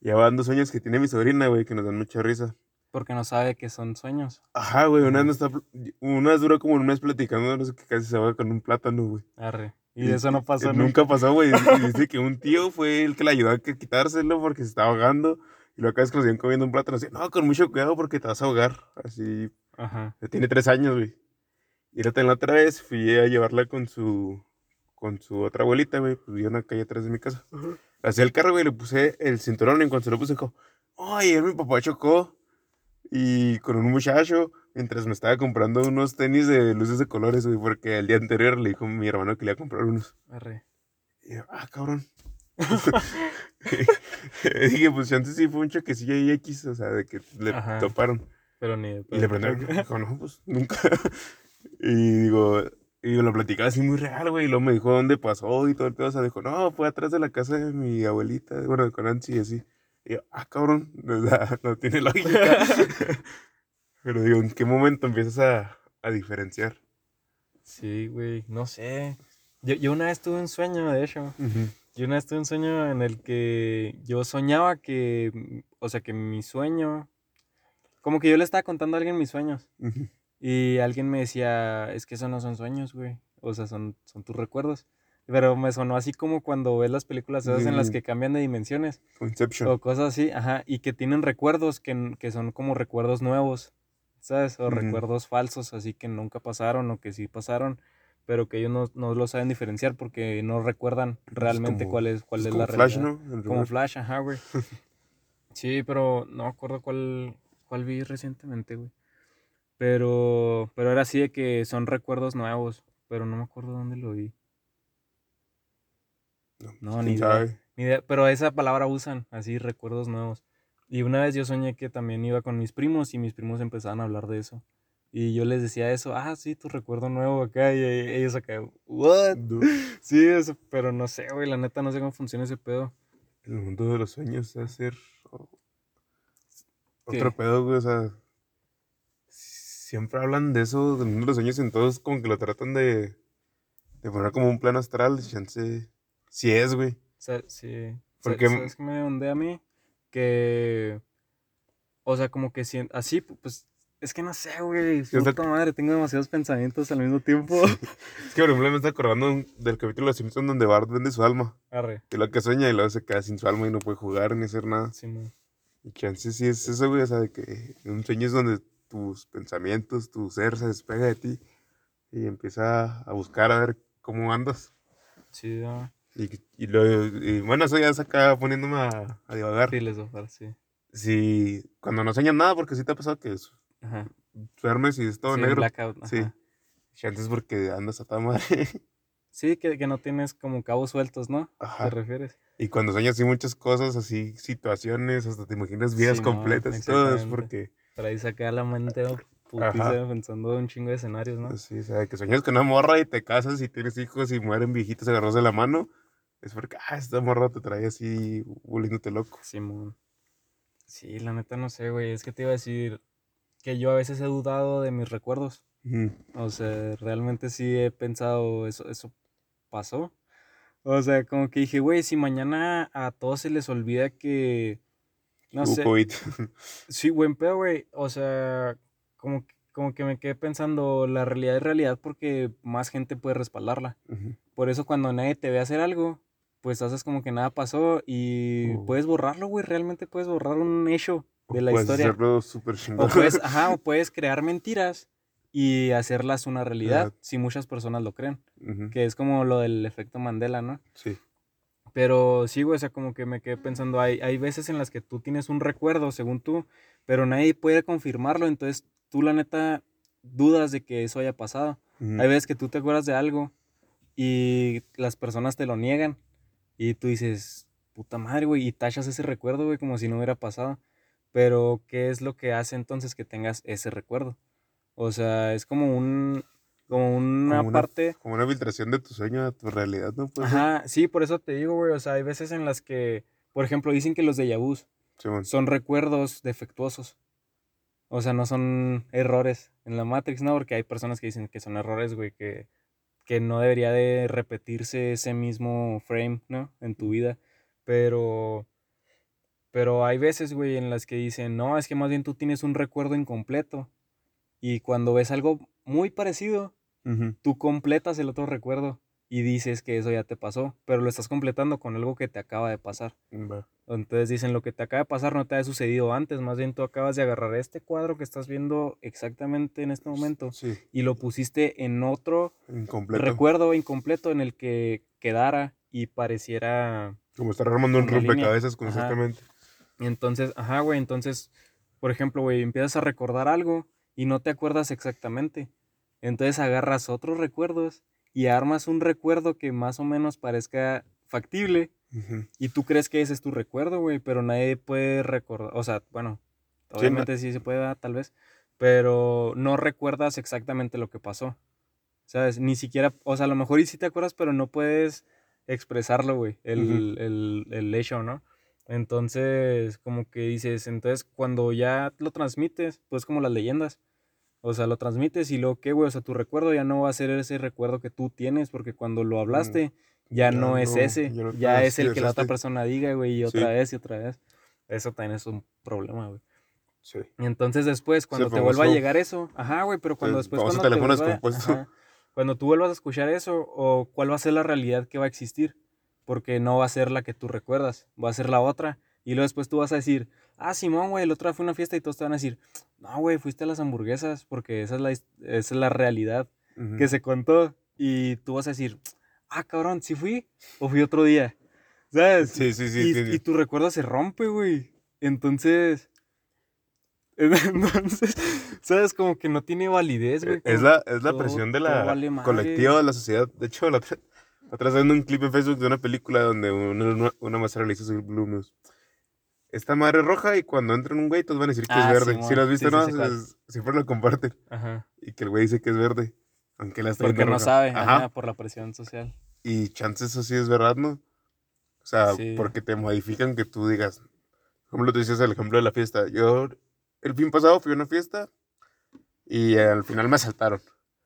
ya van dos sueños que tiene mi sobrina, güey, que nos dan mucha risa. Porque no sabe que son sueños. Ajá, güey, una vez, está, una vez duró como un mes platicando, no sé qué, casi se va con un plátano, güey. Arre. Y, eso no pasó nunca. pasó, güey. dice que un tío fue el que le ayudó a quitárselo porque se estaba ahogando. Y cada vez que nos iban comiendo un plátano, así, no, con mucho cuidado porque te vas a ahogar. Así. Ajá. Tiene tres años, güey. Y la otra vez fui a llevarla con su con su otra abuelita, güey. Pues vivía una calle atrás de mi casa. Hacía el carro, güey, le puse el cinturón y en cuanto se lo puse, dijo, ayer mi papá chocó y con un muchacho mientras me estaba comprando unos tenis de luces de colores, güey, porque el día anterior le dijo a mi hermano que le iba a comprar unos. Arre. Y yo, ah, cabrón. dije, pues antes sí fue un choquecillo ahí X, o sea, de que le Ajá. toparon. Pero ni. Y le prendieron. Dijo, no, pues nunca. y digo, y lo platicaba así muy real, güey. Y luego me dijo dónde pasó y todo el pedo. O sea, dijo, no, fue atrás de la casa de mi abuelita, bueno, con Nancy y así. Y yo, ah, cabrón, no tiene lógica. Pero digo, ¿en qué momento empiezas a, a diferenciar? Sí, güey. No sé. Yo, yo una vez tuve un sueño, de hecho. Yo una vez tuve un sueño en el que yo soñaba que, mm, o sea, que mi sueño, como que yo le estaba contando a alguien mis sueños y alguien me decía, es que esos no son sueños, güey, o sea, son, son tus recuerdos. Pero me sonó así como cuando ves las películas esas en las que cambian de dimensiones Inception. o cosas así, ajá, y que tienen recuerdos que, que son como recuerdos nuevos, ¿sabes? O recuerdos falsos, así que nunca pasaron o que sí pasaron, pero que ellos no, no lo saben diferenciar porque no recuerdan realmente como- cuál es, cuál Es es como la Flash, realidad. ¿no? Como. Flash, ajá, güey. Sí, pero no me acuerdo cuál, cuál vi recientemente, güey. Pero, pero era así de que son recuerdos nuevos, pero no me acuerdo dónde lo vi. No, quién ni idea. Ni idea, pero esa palabra usan, así, recuerdos nuevos. Y una vez yo soñé que también iba con mis primos y mis primos empezaban a hablar de eso. Y yo les decía eso, ah, sí, tu recuerdo nuevo acá. Y e- ellos acá, ¿what? Sí, eso, pero no sé, güey, la neta no sé cómo funciona ese pedo. El mundo de los sueños es ¿Qué? otro pedo, güey. O sea, siempre hablan de eso, del mundo de los sueños, y entonces como que lo tratan de, de poner como un plano astral. Chance, sí es, güey. O sea, sí. Porque- Porque... ¿Sabes qué me ondé a mí? Que. O sea, como que así, pues. Es que no sé, güey. Sí, Puta madre, tengo demasiados pensamientos al mismo tiempo. Es que, por ejemplo, me está acordando del capítulo de Los Simpsons donde Bart vende su alma. Arre. Y lo que sueña y luego se queda sin su alma y no puede jugar ni hacer nada. Sí, mo. Y chance sí es eso, güey. O sea, de que un sueño es donde tus pensamientos, tu ser se despega de ti y empieza a buscar a ver cómo andas. Sí, no. Y, y, lo- y bueno, eso ya es acá poniéndome a, a divagar. Sí, les voy a sí. Si cuando no sueñas nada, porque sí te ha pasado que su- Ajá. duermes y es todo sí, negro. blackout. Sí. Chances porque andas a toda madre. Sí, que, que no tienes como cabos sueltos, ¿no? Ajá. ¿Te refieres? Y cuando sueñas así muchas cosas, así situaciones, hasta te imaginas vidas Sí, completas y todo, es porque Para ahí sacar la mente ¿no? putiza pensando un chingo de escenarios, ¿no? Sí, o sea, que sueñas con una morra y te casas y tienes hijos y mueren viejitos agarrados de la mano. Es porque, ah, esta morra te trae así, volviéndote loco. Simón. Sí, la neta no sé, güey. Es que te iba a decir que yo a veces he dudado de mis recuerdos. Ujú. O sea, realmente sí he pensado, eso, eso pasó. O sea, como que dije, güey, si mañana a todos se les olvida que, no sé, sí, buen pedo, güey. O sea, como, que- como que me quedé pensando, la realidad es realidad porque más gente puede respaldarla. Ujú. Por eso cuando nadie te ve hacer algo, pues haces como que nada pasó y Oh. puedes borrarlo, güey. Realmente puedes borrar un hecho de la Puedes historia. hacerlo súper chingón. O puedes, ajá, o puedes crear mentiras y hacerlas una realidad si muchas personas lo creen. Que es como lo del efecto Mandela, ¿no? Sí. Pero sí, güey, o sea, como que me quedé pensando, hay, hay veces en las que tú tienes un recuerdo, según tú, pero nadie puede confirmarlo, entonces tú la neta dudas de que eso haya pasado. Hay veces que tú te acuerdas de algo y las personas te lo niegan y tú dices, puta madre, güey, y tachas ese recuerdo, güey, como si no hubiera pasado. Pero, ¿qué es lo que hace entonces que tengas ese recuerdo? O sea, es como un, como una Como una- parte... Como una filtración de tu sueño a tu realidad, ¿no? Puede ser. Ajá, sí, por eso te digo, güey, o sea, hay veces en las que, por ejemplo, dicen que los de vus Simón. son recuerdos defectuosos. O sea, no son errores en la Matrix, ¿no? Porque hay personas que dicen que son errores, güey, que, que no debería de repetirse ese mismo frame, ¿no? En tu vida. Pero, pero hay veces, güey, en las que dicen, no, es que más bien tú tienes un recuerdo incompleto. Y cuando ves algo muy parecido, tú completas el otro recuerdo y dices que eso ya te pasó, pero lo estás completando con algo que te acaba de pasar. Entonces dicen, lo que te acaba de pasar no te ha sucedido antes, más bien tú acabas de agarrar este cuadro que estás viendo exactamente en este momento Sí, y lo pusiste en otro incompleto. recuerdo incompleto en el que quedara y pareciera... Como estar armando un rompecabezas Ajá. Constantemente. Entonces, ajá, güey, entonces, por ejemplo, güey, empiezas a recordar algo y no te acuerdas exactamente. Entonces agarras otros recuerdos y armas un recuerdo que más o menos parezca factible y tú crees que ese es tu recuerdo, güey, pero nadie puede recordar, o sea, bueno, obviamente sí se puede, ¿verdad? tal vez, pero no recuerdas exactamente lo que pasó, ¿sabes? Ni siquiera, o sea, a lo mejor y sí te acuerdas, pero no puedes expresarlo, güey, el, el, el hecho, ¿no? Entonces, como que dices, entonces cuando ya lo transmites, pues como las leyendas. O sea, lo transmites y luego, ¿qué, güey? O sea, tu recuerdo ya no va a ser ese recuerdo que tú tienes, porque cuando lo hablaste, ya, Ya no es ese. ya no- Ya es el que la otra exacto. persona diga, güey, y otra Sí. vez y otra vez. Eso también es un problema, güey. Sí. Y entonces después, cuando te vuelva a llegar eso, ajá, güey, pero cuando después cuando te vuelva- ajá, cuando tú vuelvas a escuchar eso, o cuál va a ser la realidad que va a existir, porque no va a ser la que tú recuerdas, va a ser la otra. Y luego después tú vas a decir, ah, Simón, güey, el otro día fue una fiesta y todos te van a decir, no, güey, fuiste a las hamburguesas, porque esa es la, esa es la realidad Ujú. que se contó. Y tú vas a decir, ah, cabrón, ¿sí fui? ¿O fui otro día? ¿Sabes? Sí, sí, sí. y, entiendo. y tu recuerdo se rompe, güey. Entonces. Entonces, ¿sabes? Como que no tiene validez, güey. Es como la, es la presión de la vale colectiva de la sociedad. De hecho, la otra, vez viendo un clip en Facebook de una película donde una, una, una le hizo su Blue News. Esta madre es roja y cuando entran un güey, todos van a decir que Ah, es verde. Simón. si lo has visto, Sí, ¿no? Es- siempre lo comparten. Ajá. Y que el güey dice que es verde. Aunque la Porque no roja. sabe, Ajá. ajá, por la presión social. Y chances eso sí es verdad, ¿no? O sea, porque te modifican que tú digas. Como lo decías el ejemplo de la fiesta. Yo, el fin pasado fui a una fiesta y al final me asaltaron.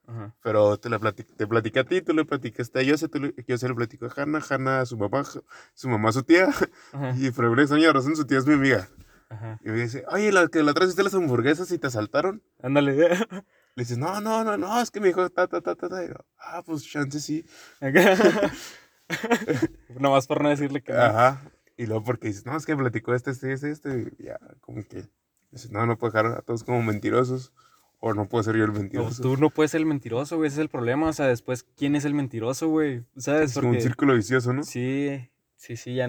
Ajá. Pero te la platiqué, te platiqué a ti, tú le platicaste a Yose, tú le, yo se lo platico a Hanna, Hanna a su Ja- su mamá a su tía, Ajá. y por alguna extraña razón su tía es mi amiga. Ajá. Y me dice, oye, la que la hiciste las hamburguesas y te asaltaron. Ándale. Le dices, no, no, no, no, es que me dijo ta, ta, ta, ta, ta. Y yo, ah, pues chance sí. Nomás por no decirle que no. Ajá. Y luego porque dices, no, es que platicó este, este, este, este. Y ya, como que, dices, no, no puedo dejar a todos como mentirosos. O no puedo ser yo el No, mentiroso. tú no puedes ser el mentiroso, güey. Ese es el problema. O sea, después, ¿quién es el mentiroso, güey? ¿Sabes? es como un círculo vicioso, ¿no? Sí, sí, sí, ya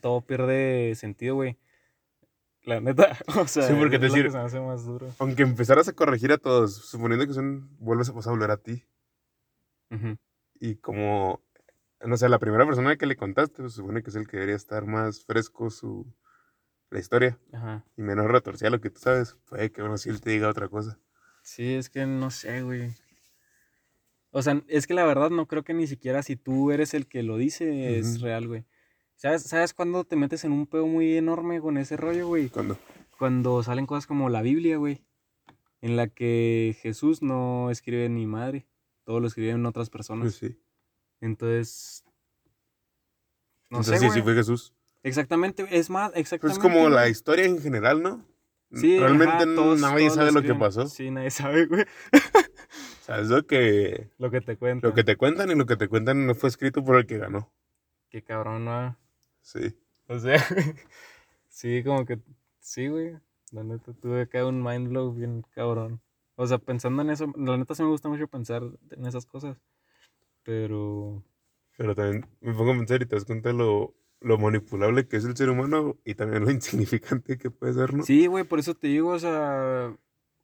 todo pierde sentido, güey. La neta, o sea, Sí, porque es te lo decir- que se me hace más duro. Aunque empezaras a corregir a todos, suponiendo que son, vuelves a pasar a volver a ti. Ujú. Y como, no sé, la primera persona que le contaste, pues, supone que es el que debería estar más fresco su, la historia. Ajá. Y menos retorcida lo que tú sabes. Puede que, bueno, si él te diga otra cosa. Sí, es que no sé, güey. O sea, es que la verdad no creo que ni siquiera si tú eres el que lo dice es real, güey. ¿Sabes, ¿Sabes cuándo te metes en un pedo muy enorme con ese rollo, güey? Cuando, Cuando salen cosas como la Biblia, güey. En la que Jesús no escribe ni madre. Todo lo escriben otras personas. pues sí. Entonces. No Entonces sé, sí, sí güey. fue Jesús. Exactamente, es más, Pues exactamente. es como la historia en general, ¿no? Sí, Realmente ajá, todos- nadie todos sabe lo que pasó. Sí, nadie sabe, güey. O sea, es lo que, Lo que te cuento. lo que te cuentan y lo que te cuentan no fue escrito por el que ganó. Qué cabrón, ¿no? Sí. O sea, sí, como que. Sí, güey. La neta, tuve acá un mind blow bien cabrón. O sea, pensando en eso, la neta sí me gusta mucho pensar en esas cosas. Pero. Pero también me pongo a pensar y te das cuenta lo, lo manipulable que es el ser humano y también lo insignificante que puede ser, ¿no? Sí, güey, por eso te digo, o sea.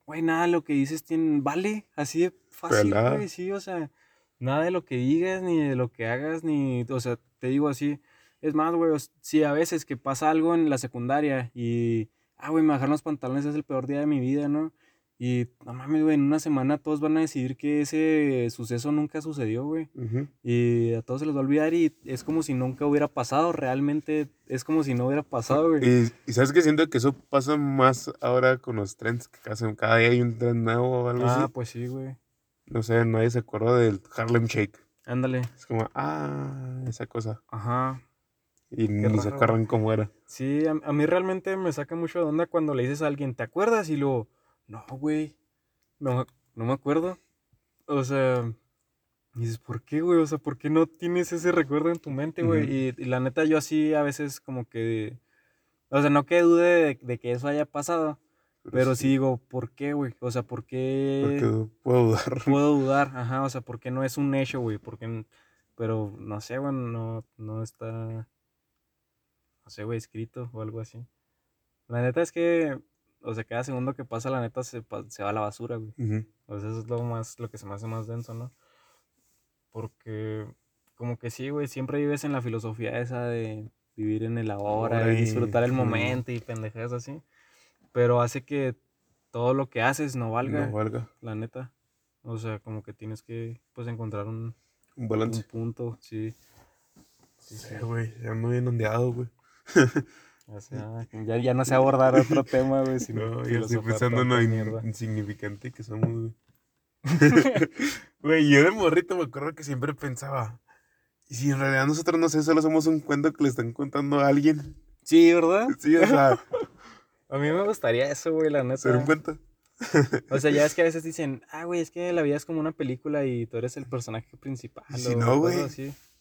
Güey, nada de lo que dices tiene. Vale, así de fácil, güey, sí, o sea. Nada de lo que digas, ni de lo que hagas, ni. O sea, te digo así. Es más, güey, o s- sí, a veces que pasa algo en la secundaria y. Ah, güey, me bajaron los pantalones, es el peor día de mi vida, ¿no? Y no mames, güey, en una semana todos van a decidir que ese suceso nunca sucedió, güey. Y a todos se les va a olvidar y es como si nunca hubiera pasado, realmente es como si no hubiera pasado, güey. Y, y sabes que siento que eso pasa más ahora con los trends, que cada, cada día hay un trend nuevo o algo Ah, así. pues sí, güey. No sé, nadie se acuerda del Harlem Shake. Ándale. Es como, ah, esa cosa. Ajá. Y ni se acuerdan cómo era. Sí, a, a mí realmente me saca mucho de onda cuando le dices a alguien, ¿te acuerdas? Y luego, no, güey, no, no me acuerdo. O sea, y dices, ¿por qué, güey? O sea, ¿por qué no tienes ese recuerdo en tu mente, güey? Y, y la neta, yo así a veces como que, o sea, no que dude de, de que eso haya pasado, pero sí digo, ¿por qué, güey? O sea, ¿por qué Porque puedo dudar. puedo dudar? Ajá, o sea, ¿por qué no es un hecho, güey? ¿Por qué n- Pero no sé, güey, no, no está, no sé, güey, escrito o algo así. La neta es que, o sea, cada segundo que pasa, la neta se, se va a la basura, güey. Ujú. O sea, eso es lo más, lo que se me hace más denso, ¿no? Porque, como que sí, güey, siempre vives en la filosofía esa de vivir en el ahora y disfrutar el momento y pendejadas así. Pero hace que todo lo que haces no valga, No valga. la neta. O sea, como que tienes que, pues, encontrar un, Un un balance. punto, sí. Sí, Sí, güey. Ya ando bien ondeado, güey. O sea, ya, ya no sé abordar otro tema, güey, sino No, yo estoy pensando en lo insignificante que somos, güey. Güey, yo de morrito me acuerdo que siempre pensaba, ¿y si en realidad nosotros, no sé, solo somos un cuento que le están contando a alguien? Sí, ¿verdad? Sí, o sea, A mí me gustaría eso, güey, la neta. ser un cuento. O sea, ya es que a veces dicen, ah, güey, es que la vida es como una película y tú eres el personaje principal. ¿Y si o no, güey?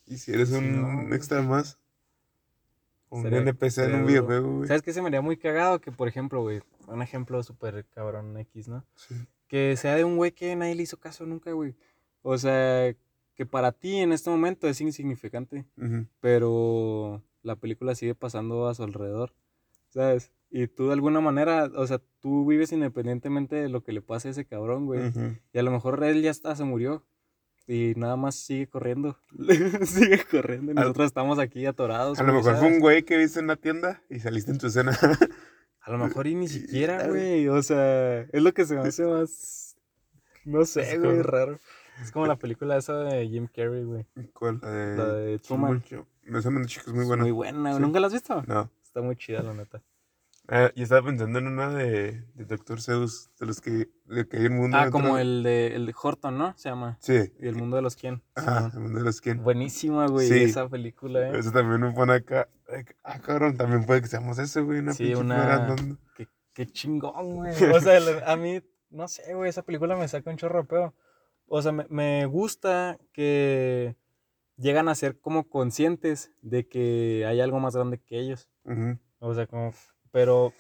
¿Y si eres un no, extra más? Un Sería- NPC en un videojuego, güey. ¿Sabes qué se me haría muy cagado? Que, por ejemplo, güey, un ejemplo súper cabrón X, ¿no? Sí. Que sea de un güey que nadie le hizo caso nunca, güey. O sea, que para ti en este momento es insignificante, Ujú, pero la película sigue pasando a su alrededor, ¿sabes? Y tú de alguna manera, o sea, tú vives independientemente de lo que le pase a ese cabrón, güey. ujú. Y a lo mejor él ya está, se murió. Y nada más sigue corriendo. sigue corriendo. Y nosotros estamos aquí atorados. A lo mejor fue un güey que viste en la tienda y saliste en tu escena. A lo mejor y ni siquiera, güey. O sea, es lo que se me hace más. No sé, Es güey, raro. Es como la película esa de Jim Carrey, güey. ¿Cuál? La de, La de Truman. Esa es muy Es buena. Muy buena. Sí. ¿Nunca la has visto? No. Está muy chida, la neta. Ah, yo estaba pensando en una de, de Doctor Zeus, de los que, de que hay un mundo Ah, como el de, el de Horton, ¿no? Se llama. Sí. Y el mundo de los quién. Ajá, Simón. el mundo de los quién. Buenísima, güey, Sí. esa película, ¿eh? Eso también me pone acá. Ah, cabrón, también puede que seamos eso, güey. Una Sí, una-. Qué, qué chingón, güey. O sea, a mí, no sé, güey, esa película me saca un chorro de pedo. O sea, me, me gusta que llegan a ser como conscientes de que hay algo más grande que ellos. Ujú. O sea, como, pero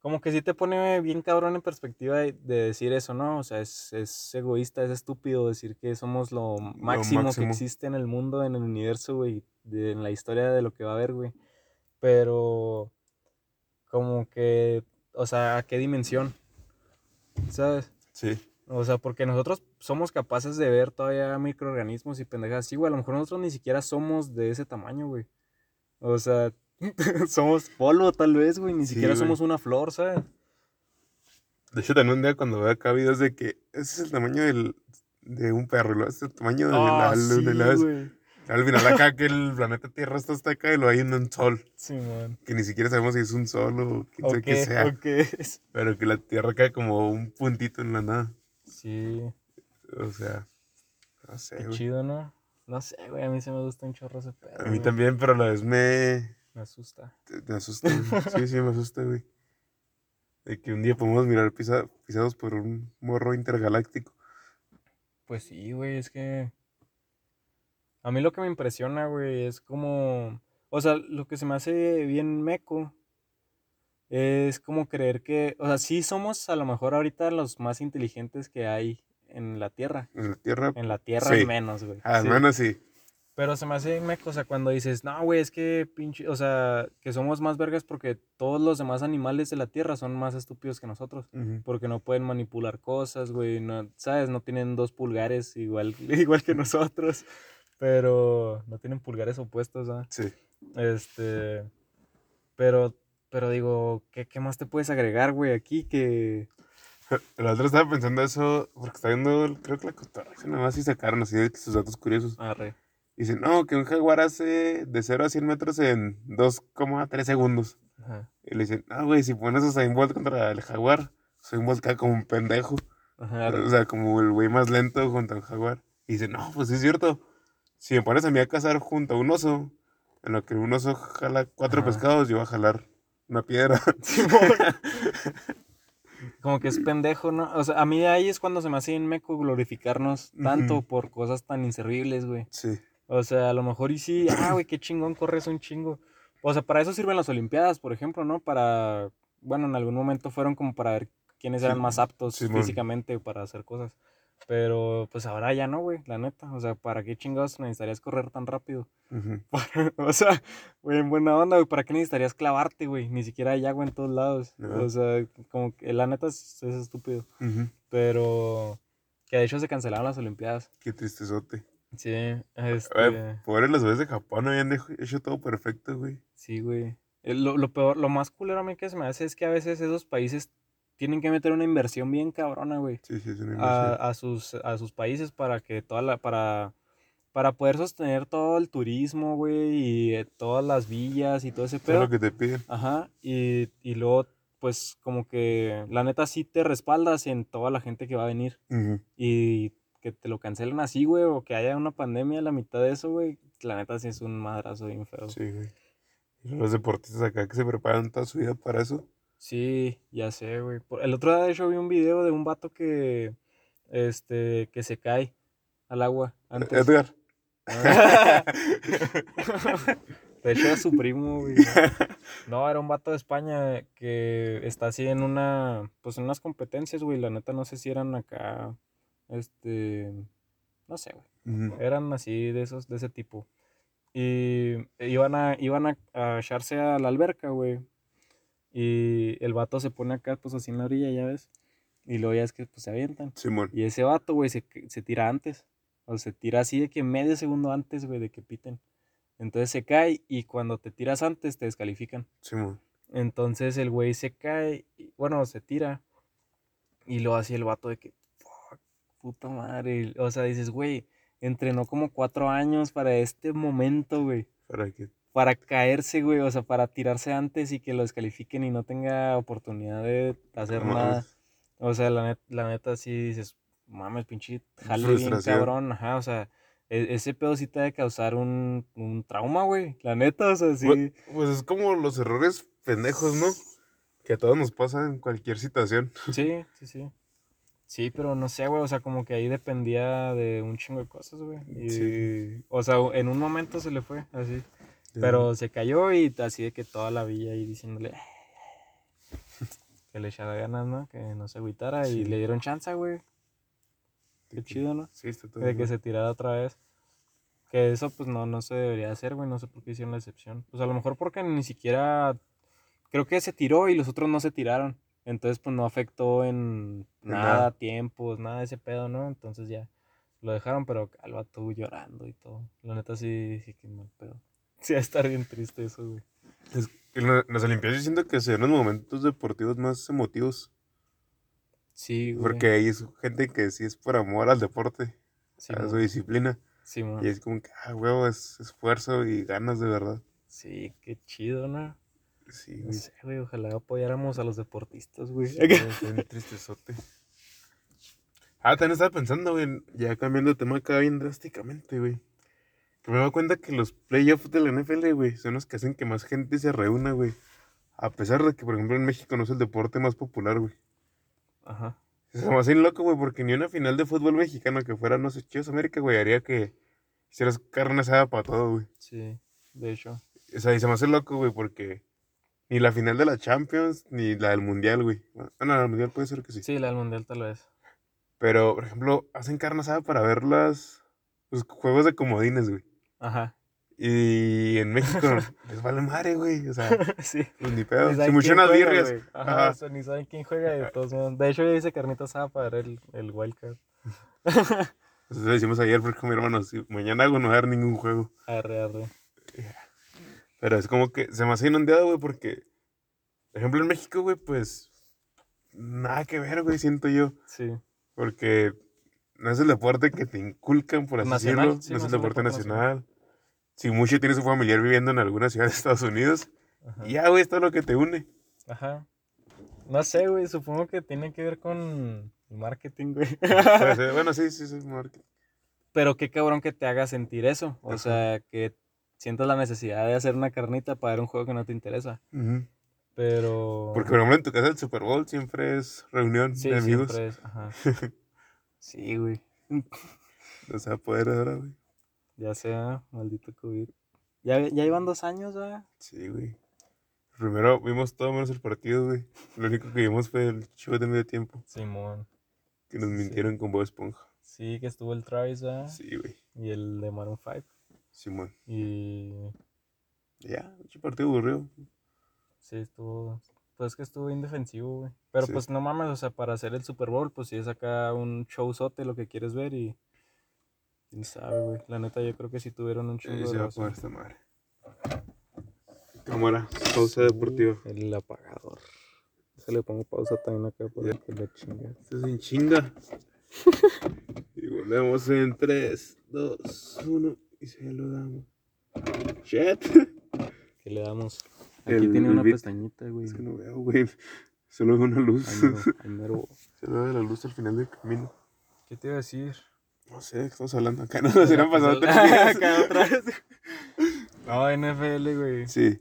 como que sí te pone bien cabrón en perspectiva de, de decir eso, ¿no? O sea, es, es egoísta, es estúpido decir que somos lo máximo, que máximo. existe en el mundo, en el universo, güey, de- en la historia de lo que va a haber, güey. Pero como que, o sea, ¿a qué dimensión? ¿Sabes? Sí. O sea, porque nosotros somos capaces de ver todavía microorganismos y pendejas así, güey. A lo mejor nosotros ni siquiera somos de ese tamaño, güey. O sea, somos polvo tal vez, güey. Ni Sí, siquiera güey. somos una flor, ¿sabes? De hecho, también un día cuando veo acá videos de que ese es el tamaño del, de un perro, este es el tamaño de la, Ah, sí, güey. Al final acá que el planeta Tierra está hasta acá y lo hay en un sol. Sí, man. Que ni siquiera sabemos si es un sol o quién ¿O sabe qué qué? sea. ¿O qué es? Pero que la Tierra cae como un puntito en la nada. Sí, O sea, no sé, qué güey. chido, ¿no? No sé, güey. A mí se me gusta un chorro ese pedo. A mí güey. también, pero a la vez me, Me asusta. me asusta. güey. Sí, sí, me asusta, güey. De que un día podemos mirar pisa- pisados por un morro intergaláctico. Pues sí, güey, es que... A mí lo que me impresiona, güey, es como... O sea, lo que se me hace bien meco es como creer que... O sea, sí somos a lo mejor ahorita los más inteligentes que hay en la Tierra. En la Tierra, En la Tierra Sí. menos, güey. al Sí. menos sí. Pero se me hace meco, o sea, cuando dices, no, güey, es que pinche... O sea, que somos más vergas porque todos los demás animales de la Tierra son más estúpidos que nosotros. Porque no pueden manipular cosas, güey. No, ¿Sabes? No tienen dos pulgares igual, igual que nosotros. Pero no tienen pulgares opuestos, ¿ah? Sí. Este. Pero, pero digo, ¿qué, qué más te puedes agregar, güey, aquí? Que. La otra estaba pensando eso porque estaba viendo, creo que la cotorreza nada más y sacaron así de sus datos curiosos. Arre. Dicen, no, que un jaguar hace de 0 a 100 metros en 2,3 segundos. Ajá. Y le dicen, ah, güey, si pones a Usain Bolt contra el jaguar, Usain Bolt cae como un pendejo. Ajá. O sea, como el güey más lento junto al jaguar. Y dice, no, pues sí es cierto. Si me pones a mí a cazar junto a un oso, en lo que un oso jala cuatro Ajá. pescados, yo voy a jalar una piedra. Como que es pendejo, ¿no? O sea, a mí ahí es cuando se me hace meco glorificarnos tanto por cosas tan inservibles, güey. sí. O sea, a lo mejor y sí, ah, güey, qué chingón, corres un chingo. O sea, para eso sirven las Olimpiadas, por ejemplo, ¿no? Para, bueno, en algún momento fueron como para ver quiénes eran Sí, más aptos físicamente para hacer cosas. Pero pues ahora ya no, güey, la neta. O sea, ¿para qué chingados necesitarías correr tan rápido? O sea, güey, en buena onda, güey, ¿para qué necesitarías clavarte, güey? Ni siquiera hay agua en todos lados. O sea, como que la neta es, es estúpido. Pero que de hecho se cancelaron las Olimpiadas. Qué tristezote. Sí, este... Güey, pobres los güeyes de Japón habían hecho todo perfecto, güey. Sí, güey. Eh, Lo, lo peor, lo más culero a mí que se me hace es que a veces esos países tienen que meter una inversión bien cabrona, güey. Sí, sí, es una A, inversión. a sus, a sus países para que toda la, para, para poder sostener todo el turismo, güey, y eh, todas las villas y todo ese Eso es lo pedo. que te piden. Ajá, y, y luego, pues, como que la neta sí te respaldas en toda la gente que va a venir. Ujú. Y que te lo cancelen así, güey, o que haya una pandemia a la mitad de eso, güey, la neta sí es un madrazo bien feo. Sí, güey. Los deportistas acá que se preparan toda su vida para eso. Sí, ya sé, güey. El otro día, de hecho, vi un video de un vato que, este, que se cae al agua antes. Edgar. De hecho, era su primo, güey. No, era un vato de España que está así en una, pues en unas competencias, güey. La neta, no sé si eran acá, este, no sé, güey. Eran así de esos, de ese tipo. Y iban a, iban a, a echarse a la alberca, güey. Y el vato se pone acá, pues así en la orilla, ya ves. Y luego ya es que pues se avientan. Simón. Y ese vato, güey, se, se tira antes. O se tira así de que medio segundo antes, güey, de que piten. Entonces se cae y cuando te tiras antes te descalifican. Simón. Entonces el güey se cae, y- bueno, se tira. Y luego así el vato de que, puta madre. O sea, dices, güey, entrenó como cuatro años para este momento, güey. Para que. Para caerse, güey, o sea, para tirarse antes y que lo descalifiquen y no tenga oportunidad de hacer No nada. mames. O sea, la, net- la neta sí dices, mames, pinche, jale bien cabrón, ajá, o sea, e- ese pedo sí te debe causar un, un trauma, güey, la neta, o sea, sí. Pues, pues es como los errores pendejos, ¿no? Que a todos nos pasa en cualquier situación. Sí, sí, sí. Sí, pero no sé, güey, o sea, como que ahí dependía de un chingo de cosas, güey. Y, Sí. o sea, en un momento se le fue, así. Pero se cayó y así de que toda la villa ahí diciéndole que le echara ganas, ¿no? Que no se agüitara Sí. y le dieron chance, güey. Qué chido, ¿no? Sí, está todo De que se tirara otra vez. Que eso pues no, no se debería hacer, güey. No sé por qué hicieron la excepción. Pues a lo mejor porque ni siquiera... Creo que se tiró y los otros no se tiraron. Entonces pues no afectó en nada, nada. tiempos, nada de ese pedo, ¿no? Entonces ya lo dejaron, pero al vato llorando y todo. La neta sí dije que mal pedo. Sí, va a estar bien triste eso, güey. Es que las Olimpiadas yo siento que se ven los momentos deportivos más emotivos. Sí, güey. Porque ahí es gente que sí es por amor al deporte, Sí, a su disciplina. sí, mo- Y es como que, ah, huevo, es esfuerzo y ganas de verdad. sí, qué chido, ¿no? Sí, No sé, güey. Ojalá apoyáramos a los deportistas, güey. Sí, bien tristezote. Ah, también estaba pensando, güey, ya cambiando de tema acá bien drásticamente, güey. Que me doy cuenta que los playoffs de la NFL, güey, son los que hacen que más gente se reúna, güey. A pesar de que, por ejemplo, en México no es el deporte más popular, güey. Ajá. Se me hace bien loco, güey, porque ni una final de fútbol mexicano que fuera, no sé, Chivas América, güey, haría que hicieras carne asada para todo, güey. Sí, de hecho. O sea, y se me hace loco, güey, porque ni la final de la Champions, ni la del Mundial, güey. Ah, no, la del Mundial puede ser que sí. Sí, la del mundial tal vez. Pero, por ejemplo, hacen carne asada para ver las, los juegos de comodines, güey. Ajá. Y en México les vale madre, güey. O sea, sí. pues ni pedo. Ni Si mucho unas birrias. Ajá, Ajá. o sea, ni saben quién juega de todos modos. De hecho, yo hice carnita asada para ver el, el wildcard. Entonces decimos ayer, porque mi hermano, si mañana hago no dar ningún juego. Arre, arre. Pero es como que se me hace inundado, güey, porque, por ejemplo, en México, güey, pues, nada que ver, güey, siento yo. Sí. Porque no es el deporte que te inculcan, por así Nacional, decirlo. sí, no es el es deporte deporte nacional. Si mucho tienes un familiar viviendo en alguna ciudad de Estados Unidos, Ajá. ya, güey, es todo lo que te une. Ajá. No sé, güey. Supongo que tiene que ver con marketing, güey. Bueno, sí, sí, sí, marketing. Pero qué cabrón que te haga sentir eso. O Ajá. sea, que sientas la necesidad de hacer una carnita para ver un juego que no te interesa. Pero. Porque, por ejemplo, en tu casa el Super Bowl siempre es reunión Sí, de amigos. siempre es. Ajá. Sí, güey. O sea, poder ahora, güey. Ya sea, maldito COVID. Ya, ya iban dos años, ¿verdad? Sí, güey. Primero vimos todo menos el partido, güey. Lo único que vimos fue el show de medio tiempo. Simón. Que nos Sí. mintieron con Bob Esponja. Sí, que estuvo el Travis, ¿verdad? Sí, güey. Y el de Maroon 5. Simón. Y Ya, mucho partido aburrido. sí, estuvo. Pues que estuvo indefensivo, güey. Pero Sí. pues no mames, o sea, para hacer el Super Bowl, pues sí es acá un showzote lo que quieres ver y. Quién sabe, güey. La neta, yo creo que sí tuvieron un chingo se de va a poner esta madre. Cámara, pausa deportiva. El apagador. Se le pongo pausa también acá por el que la chinga. Esto es en chinga. y volvemos en 3, 2, 1 y se lo damos. Shit. ¿Qué le damos? Aquí El tiene una beat. pestañita, güey. Es que no veo, güey. Solo veo una luz. Ahí mero. Solo veo la luz al final del camino. ¿Qué te iba a decir? No sé, ¿qué estamos hablando acá. No nos hubieran pasado tres días. Acá otra vez. No, NFL, güey. Sí.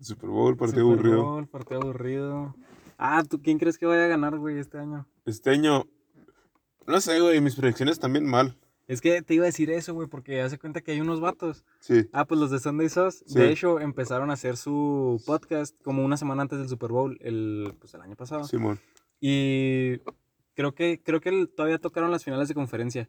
Super Bowl, partido Super aburrido. Bowl, partido aburrido. Ah, ¿tú quién crees que vaya a ganar, güey, este año? Este año. No sé, güey. Mis predicciones también mal. Es que te iba a decir eso, güey, porque hace cuenta que hay unos vatos. Sí. Ah, pues los de Sunday Sauce, Sí. de hecho, empezaron a hacer su podcast como una semana antes del Super Bowl, el, pues el año pasado. Simón. Y creo que, creo que todavía tocaron las finales de conferencia.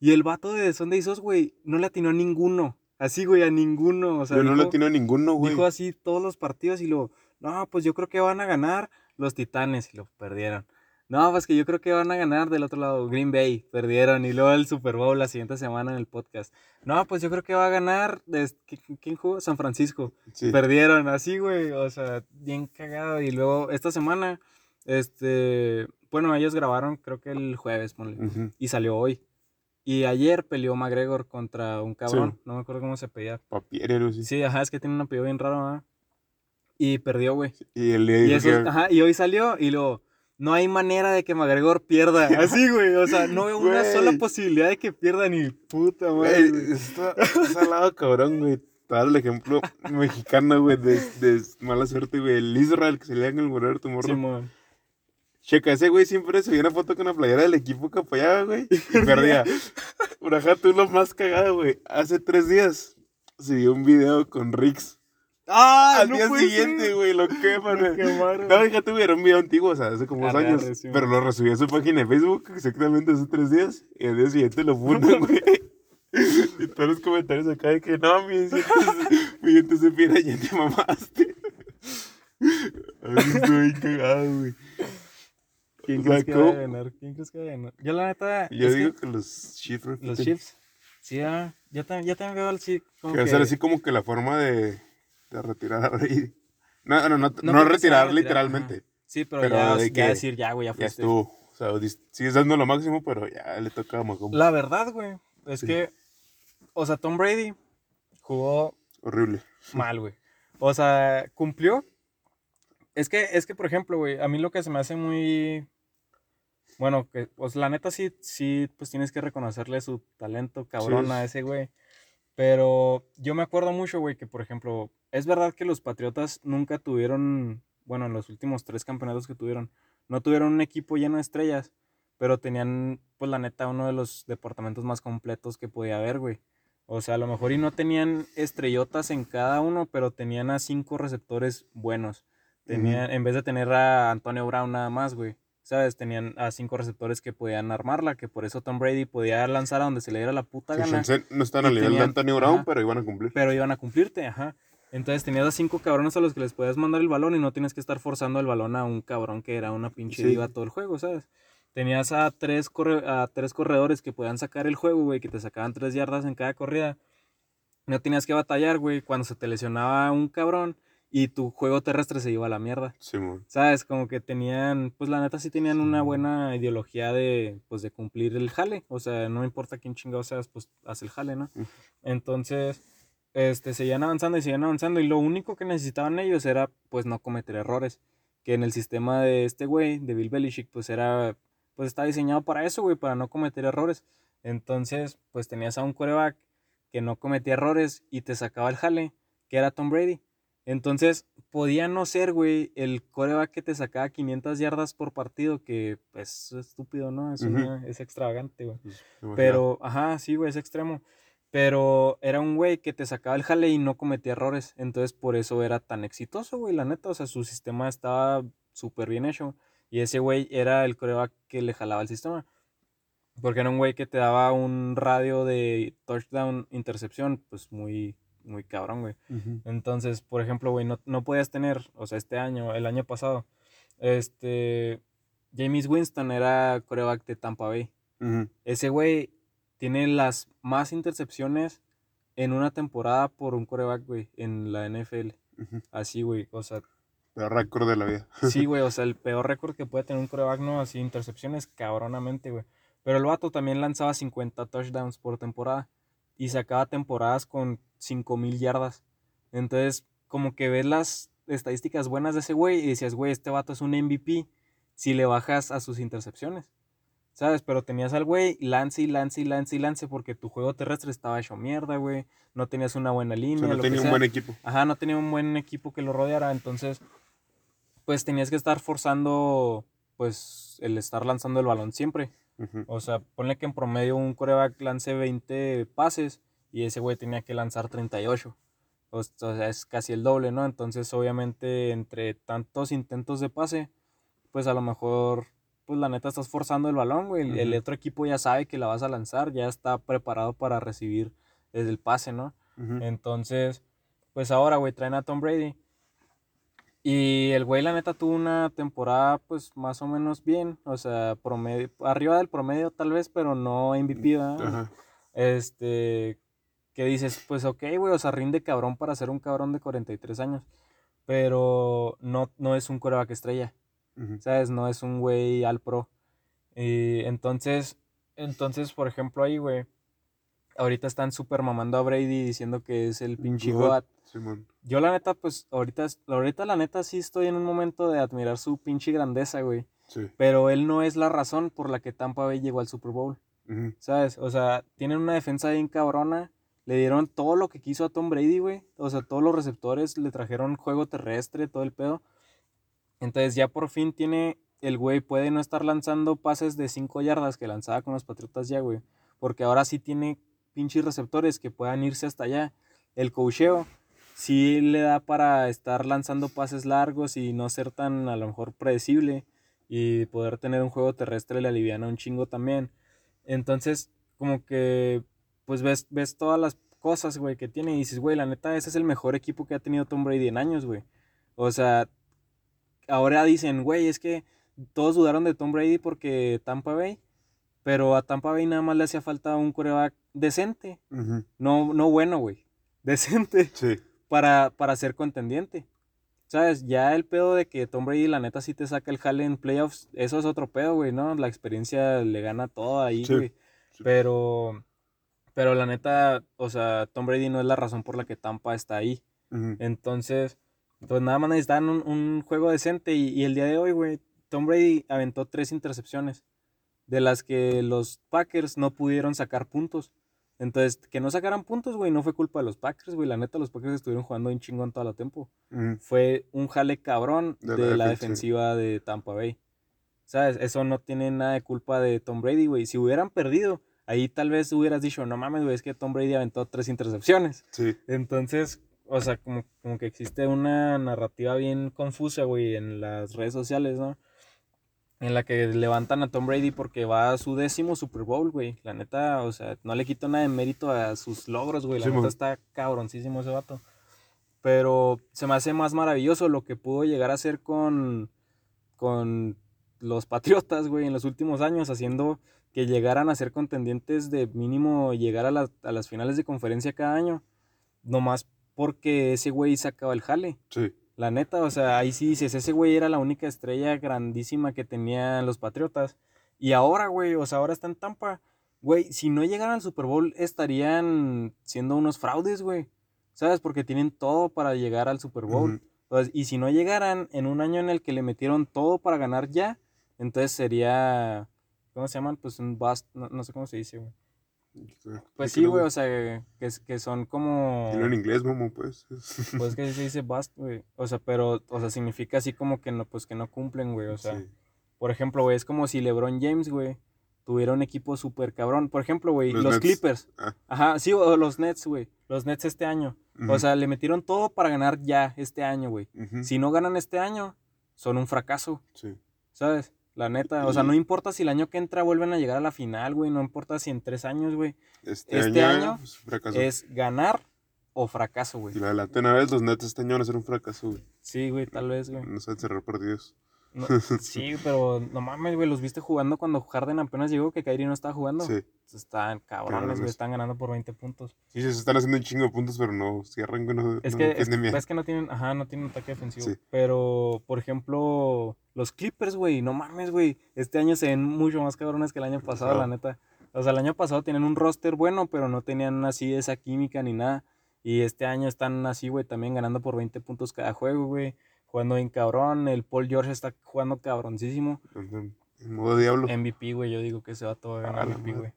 Y el vato de Sunday Sauce, güey, no le atinó a ninguno. Así, güey, a ninguno. O sea, Yo no dijo- le tiene a ninguno, güey. Dijo así todos los partidos y lo, no, pues yo creo que van a ganar los Titanes y lo perdieron. No, pues que yo creo que van a ganar del otro lado Green Bay, perdieron y luego el Super Bowl la siguiente semana en el podcast. No, pues yo creo que va a ganar, des- ¿qui- ¿quién jugó? San Francisco. Sí. Perdieron, así, güey, o sea, bien cagado. Y luego esta semana, este, bueno, ellos grabaron creo que el jueves, ponle, y salió hoy. Y ayer peleó McGregor contra un cabrón, no me acuerdo cómo se pedía. Papier, algo así. Sí, ajá, es que tiene un apellido bien raro, ¿verdad? Y perdió, güey. Y le Y, dijo eso, que- ajá, y hoy salió y luego, no hay manera de que McGregor pierda. Así, güey, o sea, no veo una sola posibilidad de que pierda ni puta Güey, está, está al lado cabrón, güey. Dar el ejemplo mexicano, güey, de, de mala suerte, güey. El Israel que se le en el Warrior Tomorrow. Simón. Checa, ese güey siempre subía una foto con la playera del equipo que apoyaba, güey. Y perdía. Acá tú lo más cagado, güey. Hace tres días subió un video con Rix. ¡Ah! Al día siguiente, güey, lo queman, Lo güey. quemaron. No, güey, era un video antiguo, o sea, hace como dos Arre, años. pero lo resubió a su página de Facebook exactamente hace tres días. Y al día siguiente lo fundan, güey. Y todos los comentarios acá de que no, mi diente, se pierde, ya te mamaste. A ver, estoy cagado, güey. ¿Quién O sea, crees que va a ganar? ¿Quién crees que va a ganar? Yo la neta, Yo digo que que, los Chiefs los. Chiefs, sí, ah, ya, también, ya también veo al sí, como Que que... va a ser así como que la forma de, de retirar a Brady. No, no, no, no, a retirar retirar, literalmente. ajá. Sí, pero, Pero ya, de ya que decir, ya, güey, ya Ya fuiste. estuvo. O sea, sigues dando lo máximo, pero ya le toca a Mahomes. La verdad, güey, es Sí. que, o sea, Tom Brady jugó Horrible. mal, güey. O sea, cumplió. Es que, es que, por ejemplo, güey, a mí lo que se me hace muy. Bueno, que, pues la neta sí, sí, pues tienes que reconocerle su talento cabrón Sí. a ese güey. Pero yo me acuerdo mucho, güey, que por ejemplo, es verdad que los Patriotas nunca tuvieron, bueno, en los últimos tres campeonatos que tuvieron, no tuvieron un equipo lleno de estrellas, pero tenían, pues la neta, uno de los departamentos más completos que podía haber, güey. O sea, a lo mejor y no tenían estrellotas en cada uno, pero tenían a cinco receptores buenos. Tenían, en vez de tener a Antonio Brown nada más, güey. ¿Sabes? Tenían a cinco receptores que podían armarla, que por eso Tom Brady podía lanzar a donde se le diera la puta gana, no están al nivel de tenían- Antonio Brown, ajá. pero iban a cumplir. pero iban a cumplirte, ajá. Entonces tenías a cinco cabrones a los que les podías mandar el balón y no tienes que estar forzando el balón a un cabrón que era una pinche Sí. diva todo el juego, ¿sabes? Tenías a tres, corre- a tres corredores que podían sacar el juego, güey, que te sacaban tres yardas en cada corrida. No tenías que batallar, güey, cuando se te lesionaba un cabrón y tu juego terrestre se iba a la mierda. Simón. ¿Sabes? Como que tenían, pues la neta sí tenían una buena ideología de, pues de cumplir el jale. O sea, no importa quién chingado seas, pues haz el jale, ¿no? Entonces, este, seguían avanzando y seguían avanzando y lo único que necesitaban ellos era, pues, no cometer errores. Que en el sistema de este güey, de Bill Belichick, pues era, pues está diseñado para eso, güey, para no cometer errores. Entonces, pues tenías a un quarterback que no cometía errores y te sacaba el jale, que era Tom Brady. Entonces, podía no ser, güey, el coreback que te sacaba 500 yardas por partido, que pues, es estúpido, ¿no? Es, una- es extravagante, güey. Demasiado. Pero, ajá, sí, güey, es extremo. Pero era un güey que te sacaba el jale y no cometía errores. Entonces, por eso era tan exitoso, güey, la neta. O sea, su sistema estaba súper bien hecho. Y ese güey era el coreback que le jalaba el sistema. Porque era un güey que te daba un radio de touchdown intercepción, pues muy, muy cabrón, güey. Ujú. Entonces, por ejemplo, güey, no, no podías tener, o sea, este año, el año pasado, este, James Winston era coreback de Tampa Bay. Ese güey tiene las más intercepciones en una temporada por un coreback, güey, en la NFL. Así, güey, o sea, Peor récord de la vida. sí, güey, o sea, el peor récord que puede tener un coreback, ¿no? Así, intercepciones, cabronamente, güey. Pero el vato también lanzaba 50 touchdowns por temporada y sacaba temporadas con 5000 yardas. Entonces, como que ves las estadísticas buenas de ese güey y decías, güey, este vato es un MVP si le bajas a sus intercepciones. ¿Sabes? Pero tenías al güey, lance y lance y lance y lance porque tu juego terrestre estaba hecho mierda, güey. No tenías una buena O línea. sea, no tenía un buen equipo. Ajá, no tenía un buen equipo que lo rodeara, entonces pues tenías que estar forzando pues el estar lanzando el balón siempre. O sea, ponle que en promedio un coreback lance 20 pases y ese güey tenía que lanzar 38. O s- o sea, es casi el doble, ¿no? Entonces, obviamente, entre tantos intentos de pase, pues a lo mejor, pues la neta estás forzando el balón, güey. El, otro equipo ya sabe que la vas a lanzar, ya está preparado para recibir el pase, ¿no? Entonces, pues ahora, güey, traen a Tom Brady. Y el güey, la neta, tuvo una temporada, pues, más o menos bien. O sea, promedio, arriba del promedio tal vez, pero no MVP, ¿verdad? Ajá. Este, que dices, pues, ok, güey, o sea, rinde cabrón para ser un cabrón de 43 años. Pero no, no es un coreback estrella, ¿sabes? No es un güey al pro. Y entonces, entonces, por ejemplo, ahí, güey, ahorita están súper mamando a Brady diciendo que es el pinche God. Simón. Yo la neta, pues ahorita, ahorita la neta sí estoy en un momento de admirar su pinche grandeza, güey. Sí. Pero él no es la razón por la que Tampa Bay llegó al Super Bowl. ¿sabes? O sea, tienen una defensa bien cabrona. Le dieron todo lo que quiso a Tom Brady, güey. O sea, todos los receptores le trajeron juego terrestre, todo el pedo. Entonces ya por fin tiene, el güey puede no estar lanzando pases de 5 yardas que lanzaba con los Patriotas ya, güey. Porque ahora sí tiene pinches receptores que puedan irse hasta allá. El cocheo sí le da para estar lanzando pases largos y no ser tan a lo mejor predecible y poder tener un juego terrestre le aliviana un chingo también. Entonces, como que pues ves, ves todas las cosas, güey, que tiene y dices, güey, la neta, ese es el mejor equipo que ha tenido Tom Brady en años, güey. O sea, ahora dicen, güey, es que todos dudaron de Tom Brady porque Tampa Bay, pero a Tampa Bay nada más le hacía falta un coreback decente, no, no bueno, güey, decente Sí. para, para ser contendiente. ¿Sabes? Ya el pedo de que Tom Brady, la neta, sí te saca el jale en playoffs, eso es otro pedo, güey, ¿no? La experiencia le gana todo ahí, Sí, güey. sí. Pero, pero la neta, o sea, Tom Brady no es la razón por la que Tampa está ahí. Entonces, pues nada más necesitan un, un juego decente. Y, y el día de hoy, güey, Tom Brady aventó tres intercepciones, de las que los Packers no pudieron sacar puntos. Entonces, que no sacaran puntos, güey, no fue culpa de los Packers, güey. La neta, los Packers estuvieron jugando un chingón todo el tiempo. Fue un jale cabrón De de, la la defensiva. defensiva de Tampa Bay. ¿Sabes? Eso no tiene nada de culpa de Tom Brady, güey. Si hubieran perdido, ahí tal vez hubieras dicho, no mames, güey, es que Tom Brady aventó tres intercepciones. Sí. Entonces, o sea, como, como que existe una narrativa bien confusa, güey, en las redes sociales, ¿no? En la que levantan a Tom Brady porque va a su décimo Super Bowl, güey. La neta, o sea, no le quito nada de mérito a sus logros, güey. La Sí, neta está cabroncísimo ese vato. Pero se me hace más maravilloso lo que pudo llegar a hacer con, con los Patriotas, güey, en los últimos años, haciendo que llegaran a ser contendientes de mínimo llegar a, las- a las finales de conferencia cada año. Nomás porque ese güey sacaba el jale. Sí. La neta, o sea, ahí sí dices, ese güey era la única estrella grandísima que tenían los Patriotas. Y ahora, güey, o sea, ahora está en Tampa. Güey, si no llegaran al Super Bowl, estarían siendo unos fraudes, güey. ¿Sabes? Porque tienen todo para llegar al Super Bowl. Entonces, y si no llegaran en un año en el que le metieron todo para ganar ya, entonces sería, ¿cómo se llaman? Pues un bust, no, no sé cómo se dice, güey. Pues sí, güey, o sea, que, que son como... Dilo en inglés, momo, pues. Pues que se dice bust, güey. O sea, pero, o sea, significa así como que no, pues que no cumplen, güey. O sea, Sí. por ejemplo, güey, es como si LeBron James, güey, tuviera un equipo súper cabrón. Por ejemplo, güey, Los. Clippers. Ah. Ajá, sí, o los Nets, güey. Los Nets este año. O sea, le metieron todo para ganar ya este año, güey. Si no ganan este año, son un fracaso, Sí. ¿sabes? La neta, o sea, no importa si el año que entra vuelven a llegar a la final, güey, no importa si en tres años, güey. Este, Este año, año pues. Es ganar o fracaso, güey. Y la delante una vez, los Nets este año van a ser un fracaso, güey. Sí, güey, tal vez, güey. No saben cerrar partidos. No- sí, pero no mames, güey, los viste jugando cuando Harden apenas llegó, que Kyrie no estaba jugando. Sí. Están cabrones, güey, están ganando por 20 puntos. Sí, se están haciendo un chingo de puntos, pero no cierran, güey. No, Es no que, es, que no tienen, ajá, no tienen ataque defensivo. Sí. Pero, por ejemplo, los Clippers, güey, no mames, güey. Este año se ven mucho más cabrones que el año pasado, la neta. O sea, el año pasado tenían un roster bueno, pero no tenían así esa química ni nada. Y este año están así, güey, también ganando por 20 puntos cada juego, güey. Jugando bien cabrón. El Paul George está jugando cabroncísimo. En, en modo diablo. MVP, güey, yo digo que se va todo la MVP, güey.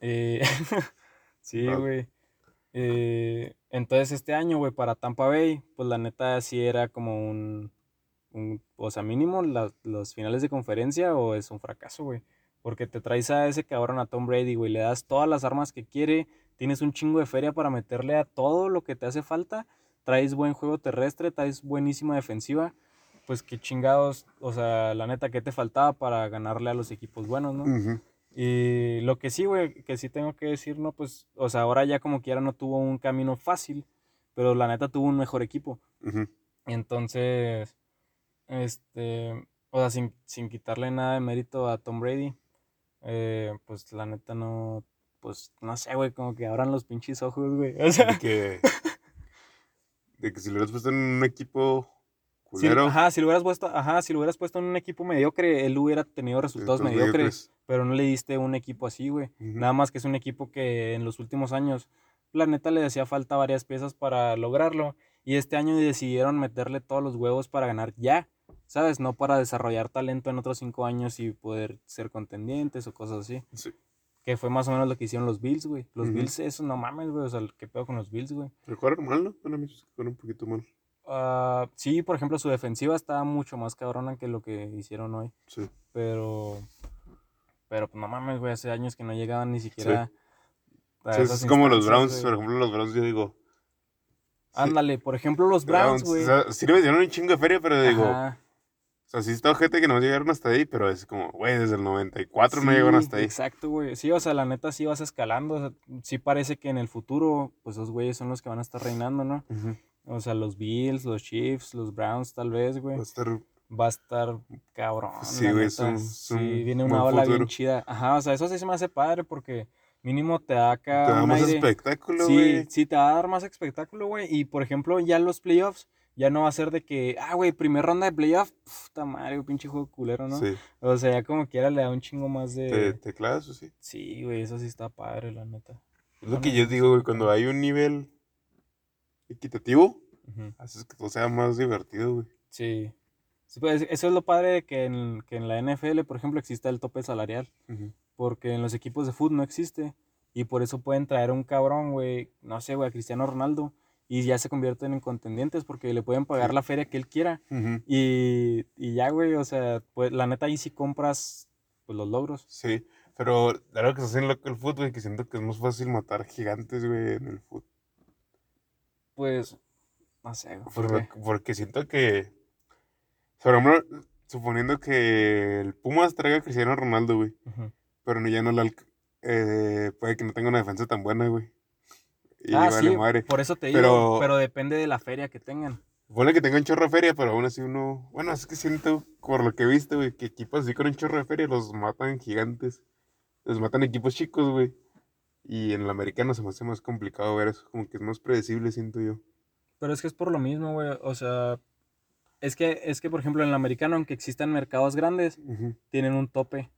Eh, sí, güey. Eh, entonces este año, güey, para Tampa Bay, pues la neta sí era como un, un o sea, mínimo la- los finales de conferencia o es un fracaso, güey. Porque te traes a ese cabrón a Tom Brady, güey, le das todas las armas que quiere, tienes un chingo de feria para meterle a todo lo que te hace falta, traes buen juego terrestre, traes buenísima defensiva, pues qué chingados, o sea, la neta, ¿qué te faltaba para ganarle a los equipos buenos, no? Ujú. Y lo que sí, güey, que sí tengo que decir, no, pues, o sea, ahora ya como quiera no tuvo un camino fácil, pero la neta tuvo un mejor equipo. Entonces, este, o sea, sin, sin quitarle nada de mérito a Tom Brady, eh, pues la neta no, pues, no sé, güey, como que abran los pinches ojos, güey. O sea, que, de que si lo hubieras puesto en un equipo si, culero, ajá, si lo hubieras puesto, ajá, si lo hubieras puesto en un equipo mediocre, él hubiera tenido resultados mediocres, pero no le diste un equipo así, güey. Nada más que es un equipo que en los últimos años, la neta le hacía falta varias piezas para lograrlo. Y este año decidieron meterle todos los huevos para ganar ya, ¿sabes? No para desarrollar talento en otros cinco años y poder ser contendientes o cosas así. Sí. Que fue más o menos lo que hicieron los Bills, güey. Los. Bills, eso no mames, güey. O sea, ¿qué pedo con los Bills, güey? Pero jugaron mal, ¿no? Bueno, a mí se jugaron un poquito mal. Ah, sí, por ejemplo, su defensiva está mucho más cabrona que lo que hicieron hoy. Sí. Pero. Pero, pues no mames, güey. Hace años que no llegaban ni siquiera. a Sí, es como los Browns, por ejemplo, los Browns, yo digo. sí, Ándale, por ejemplo, los Browns, güey. O sea, sí le metieron un chingo de feria, pero digo, Ajá, o sea, sí está gente que no llegaron hasta ahí, pero es como, güey, desde el 94 no sí, llegaron hasta ahí. Exacto, güey. Sí, o sea, la neta sí vas escalando. o sea, sí parece que en el futuro, pues esos güeyes son los que van a estar reinando, ¿no? O sea, los Bills, los Chiefs, los Browns, tal vez, güey. Va a estar Va a estar cabrón. Sí, güey, es un- Sí, un viene una ola bien chida. Ajá, o sea, eso sí se me hace padre porque mínimo te da acá te da un más aire. espectáculo, Sí, güey. sí, te va a dar más espectáculo, güey. Y por ejemplo, ya los playoffs, ya no va a ser de que, ah, güey, primer ronda de playoff, puta madre, pinche juego culero, ¿no? Sí, O sea, ya como quiera le da un chingo más de. te, te clavas, o sí. Sí, güey, eso sí está padre, la neta. Es lo que yo digo, güey, cuando hay un nivel equitativo, Ujú, haces que todo sea más divertido, güey. Sí. Sí, pues, eso es lo padre de que en, que en la NFL, por ejemplo, exista el tope salarial. Porque en los equipos de fútbol no existe. Y por eso pueden traer a un cabrón, güey, no sé, güey, a Cristiano Ronaldo. Y ya se convierten en contendientes porque le pueden pagar Sí. la feria que él quiera. Y, y ya, güey, o sea, pues la neta ahí sí compras pues, los logros. Sí, pero algo que se hace en el fútbol, güey, que siento que es más fácil matar gigantes, güey, en el fútbol. Pues, no sé, güey. Por ¿por lo qué? que- porque siento que, por ejemplo, suponiendo que el Pumas traiga a Cristiano Ronaldo, güey, Ujú. pero no, ya no la, eh, puede que no tenga una defensa tan buena, güey. Y Ah, vale sí, madre. por eso te digo, Pero- pero depende de la feria que tengan. Ponle que tenga un chorro de feria, pero aún así uno. Bueno, es que siento, por lo que he visto, güey, que equipos así con un chorro de feria los matan gigantes. Los matan equipos chicos, güey. Y en el americano se me hace más complicado ver eso. Como que es más predecible, siento yo. Pero es que es por lo mismo, güey. O sea, es que, es que, por ejemplo, en el americano, aunque existan mercados grandes, Ujú. tienen un tope.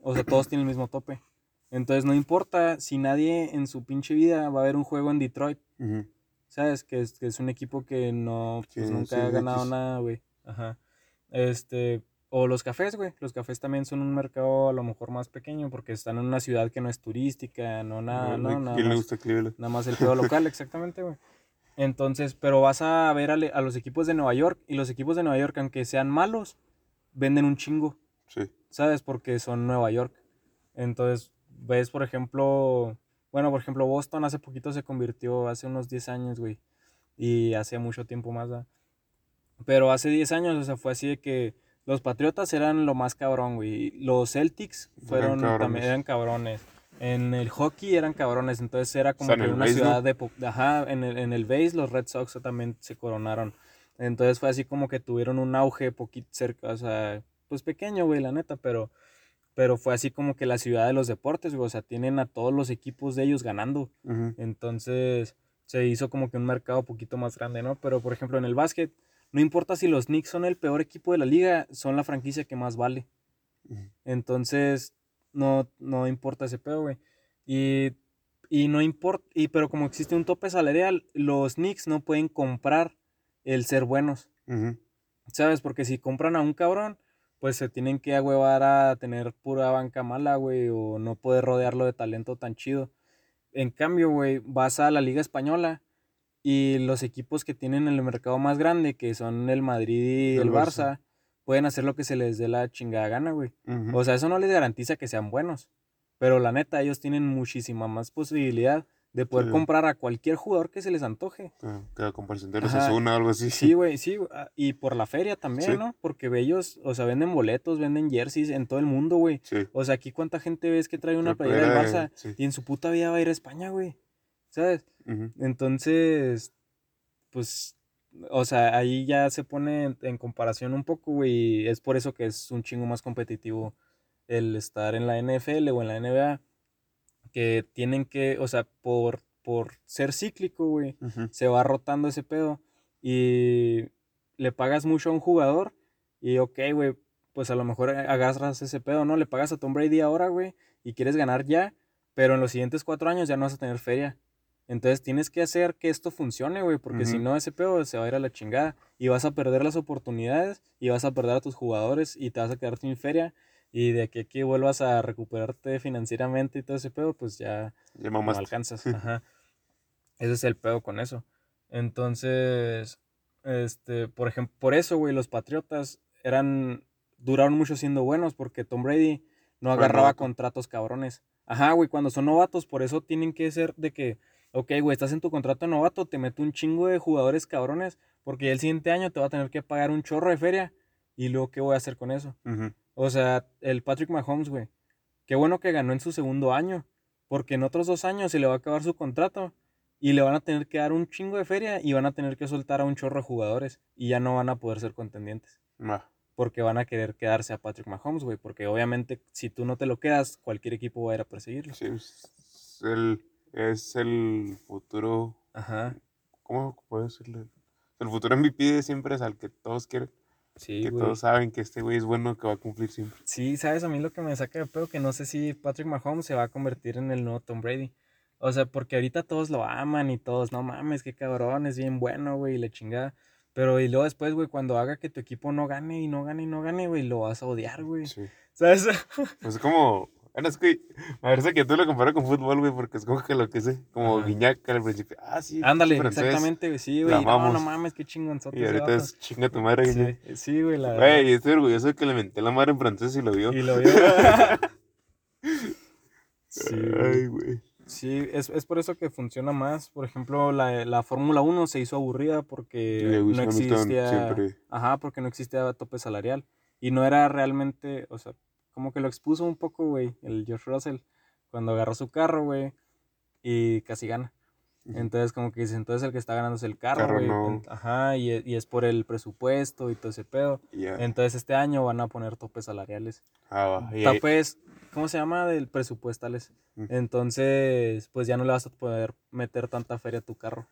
O sea, todos tienen el mismo tope. Entonces no importa si nadie en su pinche vida va a ver un juego en Detroit. ¿sabes? Que es, que es un equipo que no, pues nunca sí, ha ganado X. nada, güey. Ajá. Este, o los cafés, güey. Los cafés también son un mercado a lo mejor más pequeño porque están en una ciudad que no es turística, no nada, Güey, no, nada ¿Quién le gusta Cleveland? Nada más el pedo local, exactamente, güey. Entonces, pero vas a ver a los equipos de Nueva York y los equipos de Nueva York, aunque sean malos, venden un chingo, Sí. ¿sabes? Porque son Nueva York. Entonces, ves, por ejemplo, bueno, por ejemplo, Boston hace poquito se convirtió, hace unos 10 años, güey, y hace mucho tiempo más, ¿verdad? Pero hace 10 años, o sea, fue así de que Los Patriotas eran lo más cabrón, güey. Los Celtics fueron cabrones. también eran cabrones. En el hockey eran cabrones, entonces era como O sea, que una base, ¿no? ciudad de... po- Ajá, en el, en el base los Red Sox también se coronaron. Entonces fue así como que tuvieron un auge poquito cerca, o sea, pues pequeño, güey, la neta, pero, pero fue así como que la ciudad de los deportes, güey, o sea, tienen a todos los equipos de ellos ganando. Entonces se hizo como que un mercado un poquito más grande, ¿no? Pero por ejemplo en el básquet, no importa si los Knicks son el peor equipo de la liga, son la franquicia que más vale. Entonces no, no importa ese pedo, güey. Y, y no importa, y, pero como existe un tope salarial, los Knicks no pueden comprar el ser buenos. ¿Sabes? Porque si compran a un cabrón, pues se tienen que agüevar a tener pura banca mala, güey, o no poder rodearlo de talento tan chido. En cambio, güey, vas a la Liga Española y los equipos que tienen el mercado más grande, que son el Madrid y El el Barça. Barça, pueden hacer lo que se les dé la chingada gana, güey. Ujú. O sea, eso no les garantiza que sean buenos. Pero la neta, ellos tienen muchísima más posibilidad de poder Sí. comprar a cualquier jugador que se les antoje. Ah, que a comparación de los. Asuna o algo así. Sí, güey, sí, ah, y por la feria también, Sí. ¿no? Porque ellos, o sea, venden boletos, venden jerseys en todo el mundo, güey. Sí. O sea, aquí cuánta gente ves que trae una La playera del Barça y en su puta vida va a ir a España, güey. ¿Sabes? Entonces, pues, o sea, ahí ya se pone en, en comparación un poco, güey. y Es por eso que es un chingo más competitivo el estar en la NFL o en la NBA. Que tienen que, o sea, por, por ser cíclico, güey se va rotando ese pedo y le pagas mucho a un jugador y ok, güey, pues a lo mejor agarras ese pedo, ¿no? Le pagas a Tom Brady ahora, güey, y quieres ganar ya, pero en los siguientes cuatro años ya no vas a tener feria. Entonces tienes que hacer que esto funcione, güey, porque si no ese pedo se va a ir a la chingada y vas a perder las oportunidades y vas a perder a tus jugadores y te vas a quedar sin feria y de que aquí vuelvas a recuperarte financieramente y todo ese pedo, pues ya Ya no alcanzas. Ajá. Ese es el pedo con eso. Entonces, este, por ejemplo, por eso, güey, los Patriotas eran, duraron mucho siendo buenos porque Tom Brady no agarraba contratos cabrones. Ajá, güey, cuando son novatos, por eso tienen que ser de que, ok, güey, estás en tu contrato de novato, te meto un chingo de jugadores cabrones porque el siguiente año te va a tener que pagar un chorro de feria y luego, ¿qué voy a hacer con eso? O sea, el Patrick Mahomes, güey. Qué bueno que ganó en su segundo año. Porque en otros dos años se le va a acabar su contrato. Y le van a tener que dar un chingo de feria y van a tener que soltar a un chorro de jugadores. Y ya no van a poder ser contendientes. Porque van a querer quedarse a Patrick Mahomes, güey. Porque obviamente si tú no te lo quedas, cualquier equipo va a ir a perseguirlo. Sí, es el, es el futuro. Ajá. ¿Cómo puedo decirle? El futuro MVP siempre es al que todos quieren. Sí, que güey. todos saben que este güey es bueno, que va a cumplir siempre. Sí, sabes, a mí lo que me saca de pedo que no sé si Patrick Mahomes se va a convertir en el nuevo Tom Brady. O sea, porque ahorita todos lo aman y todos, no mames, qué cabrón, es bien bueno, güey, y la chingada. Pero y luego después, güey, cuando haga que tu equipo no gane y no gane y no gane, güey, lo vas a odiar, güey. Sí. ¿Sabes? Pues es como. Bueno, es que. Me parece que tú lo comparas con fútbol, güey, porque es como que lo que sé. Como. Guiñac al principio. Ah, sí. Ándale, exactamente, güey, sí, güey. No, no mames, qué chingonzote Y ahorita es chinga tu madre, Guiñac. Sí, sí, güey, la Güey, estoy orgulloso de que le menté la madre en francés y lo vio. Y lo vio. sí. Ay, güey. Sí, es, es por eso que funciona más. Por ejemplo, la, la Fórmula 1 se hizo aburrida porque no existía. siempre- Ajá, porque no existía tope salarial. Y no era realmente, o sea, como que lo expuso un poco, güey, el George Russell, cuando agarró su carro, güey, y casi gana. Entonces, como que dice, entonces el que está ganando es el carro, güey. no. Ajá, y, e- y es por el presupuesto y todo ese pedo. Entonces, este año van a poner topes salariales Ah, topes, ¿cómo se llama? Del presupuestales. Entonces, pues ya no le vas a poder meter tanta feria a tu carro.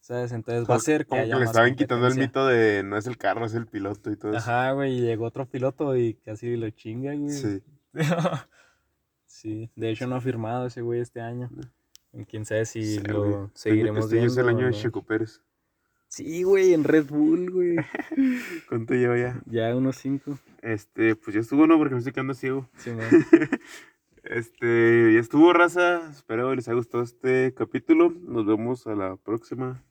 ¿Sabes? Entonces va a ser que como haya que le más estaban quitando el mito de no es el carro, es el piloto y todo eso. Ajá, güey, y llegó otro piloto y casi lo chinga, güey. Sí. Sí, de hecho no ha firmado ese güey este año. Quién sabe si Sí, lo güey. seguiremos Este año es viendo. el año de. Checo Pérez. Sí, güey, en Red Bull, güey. ¿Cuánto lleva ya? Ya unos cinco. Este, pues ya estuvo, ¿no? Porque me estoy quedando ciego. Sí, man. Este, ya estuvo, raza. Espero que les haya gustado este capítulo. Nos vemos a la próxima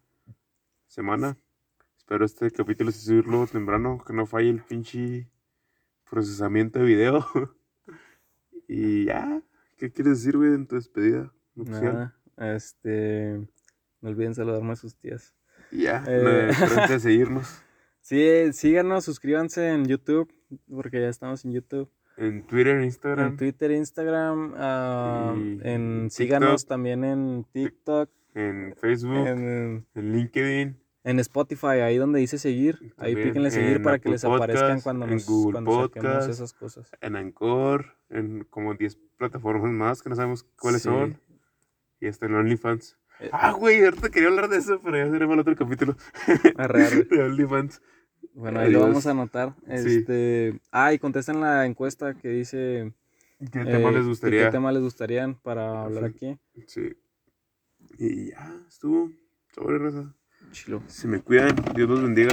semana. Espero este capítulo sí subirlo temprano, que no falle el pinche procesamiento de video. y ya, ¿qué quieres decir, güey, en tu despedida? Nada, este. No olviden saludarme a sus tías. Ya, Eh. no, seguirnos. Sí, síganos, suscríbanse en YouTube, porque ya estamos en YouTube. En Twitter, En Instagram, Twitter, Instagram, Y en TikTok. síganos también en TikTok, en Facebook, en, en, LinkedIn, en Spotify, ahí donde dice seguir. Ahí píquenle seguir en para que les aparezcan cuando en nos Google cuando saquemos Podcast. esas cosas. en Anchor, en como 10 plataformas más que no sabemos cuáles Sí. son. Y hasta en OnlyFans. Eh. Ah, güey, ahorita quería hablar de eso, pero ya seremos el otro capítulo Arre, arre. de OnlyFans. Bueno, ahí lo vamos a anotar. Sí. Este, ah, y contesten la encuesta que dice ¿Qué eh, tema les gustaría? ¿Qué tema les gustarían para hablar Sí. aquí? Sí. Y ya, estuvo. Sobre raza. Chilo. Se me cuidan. Dios los bendiga.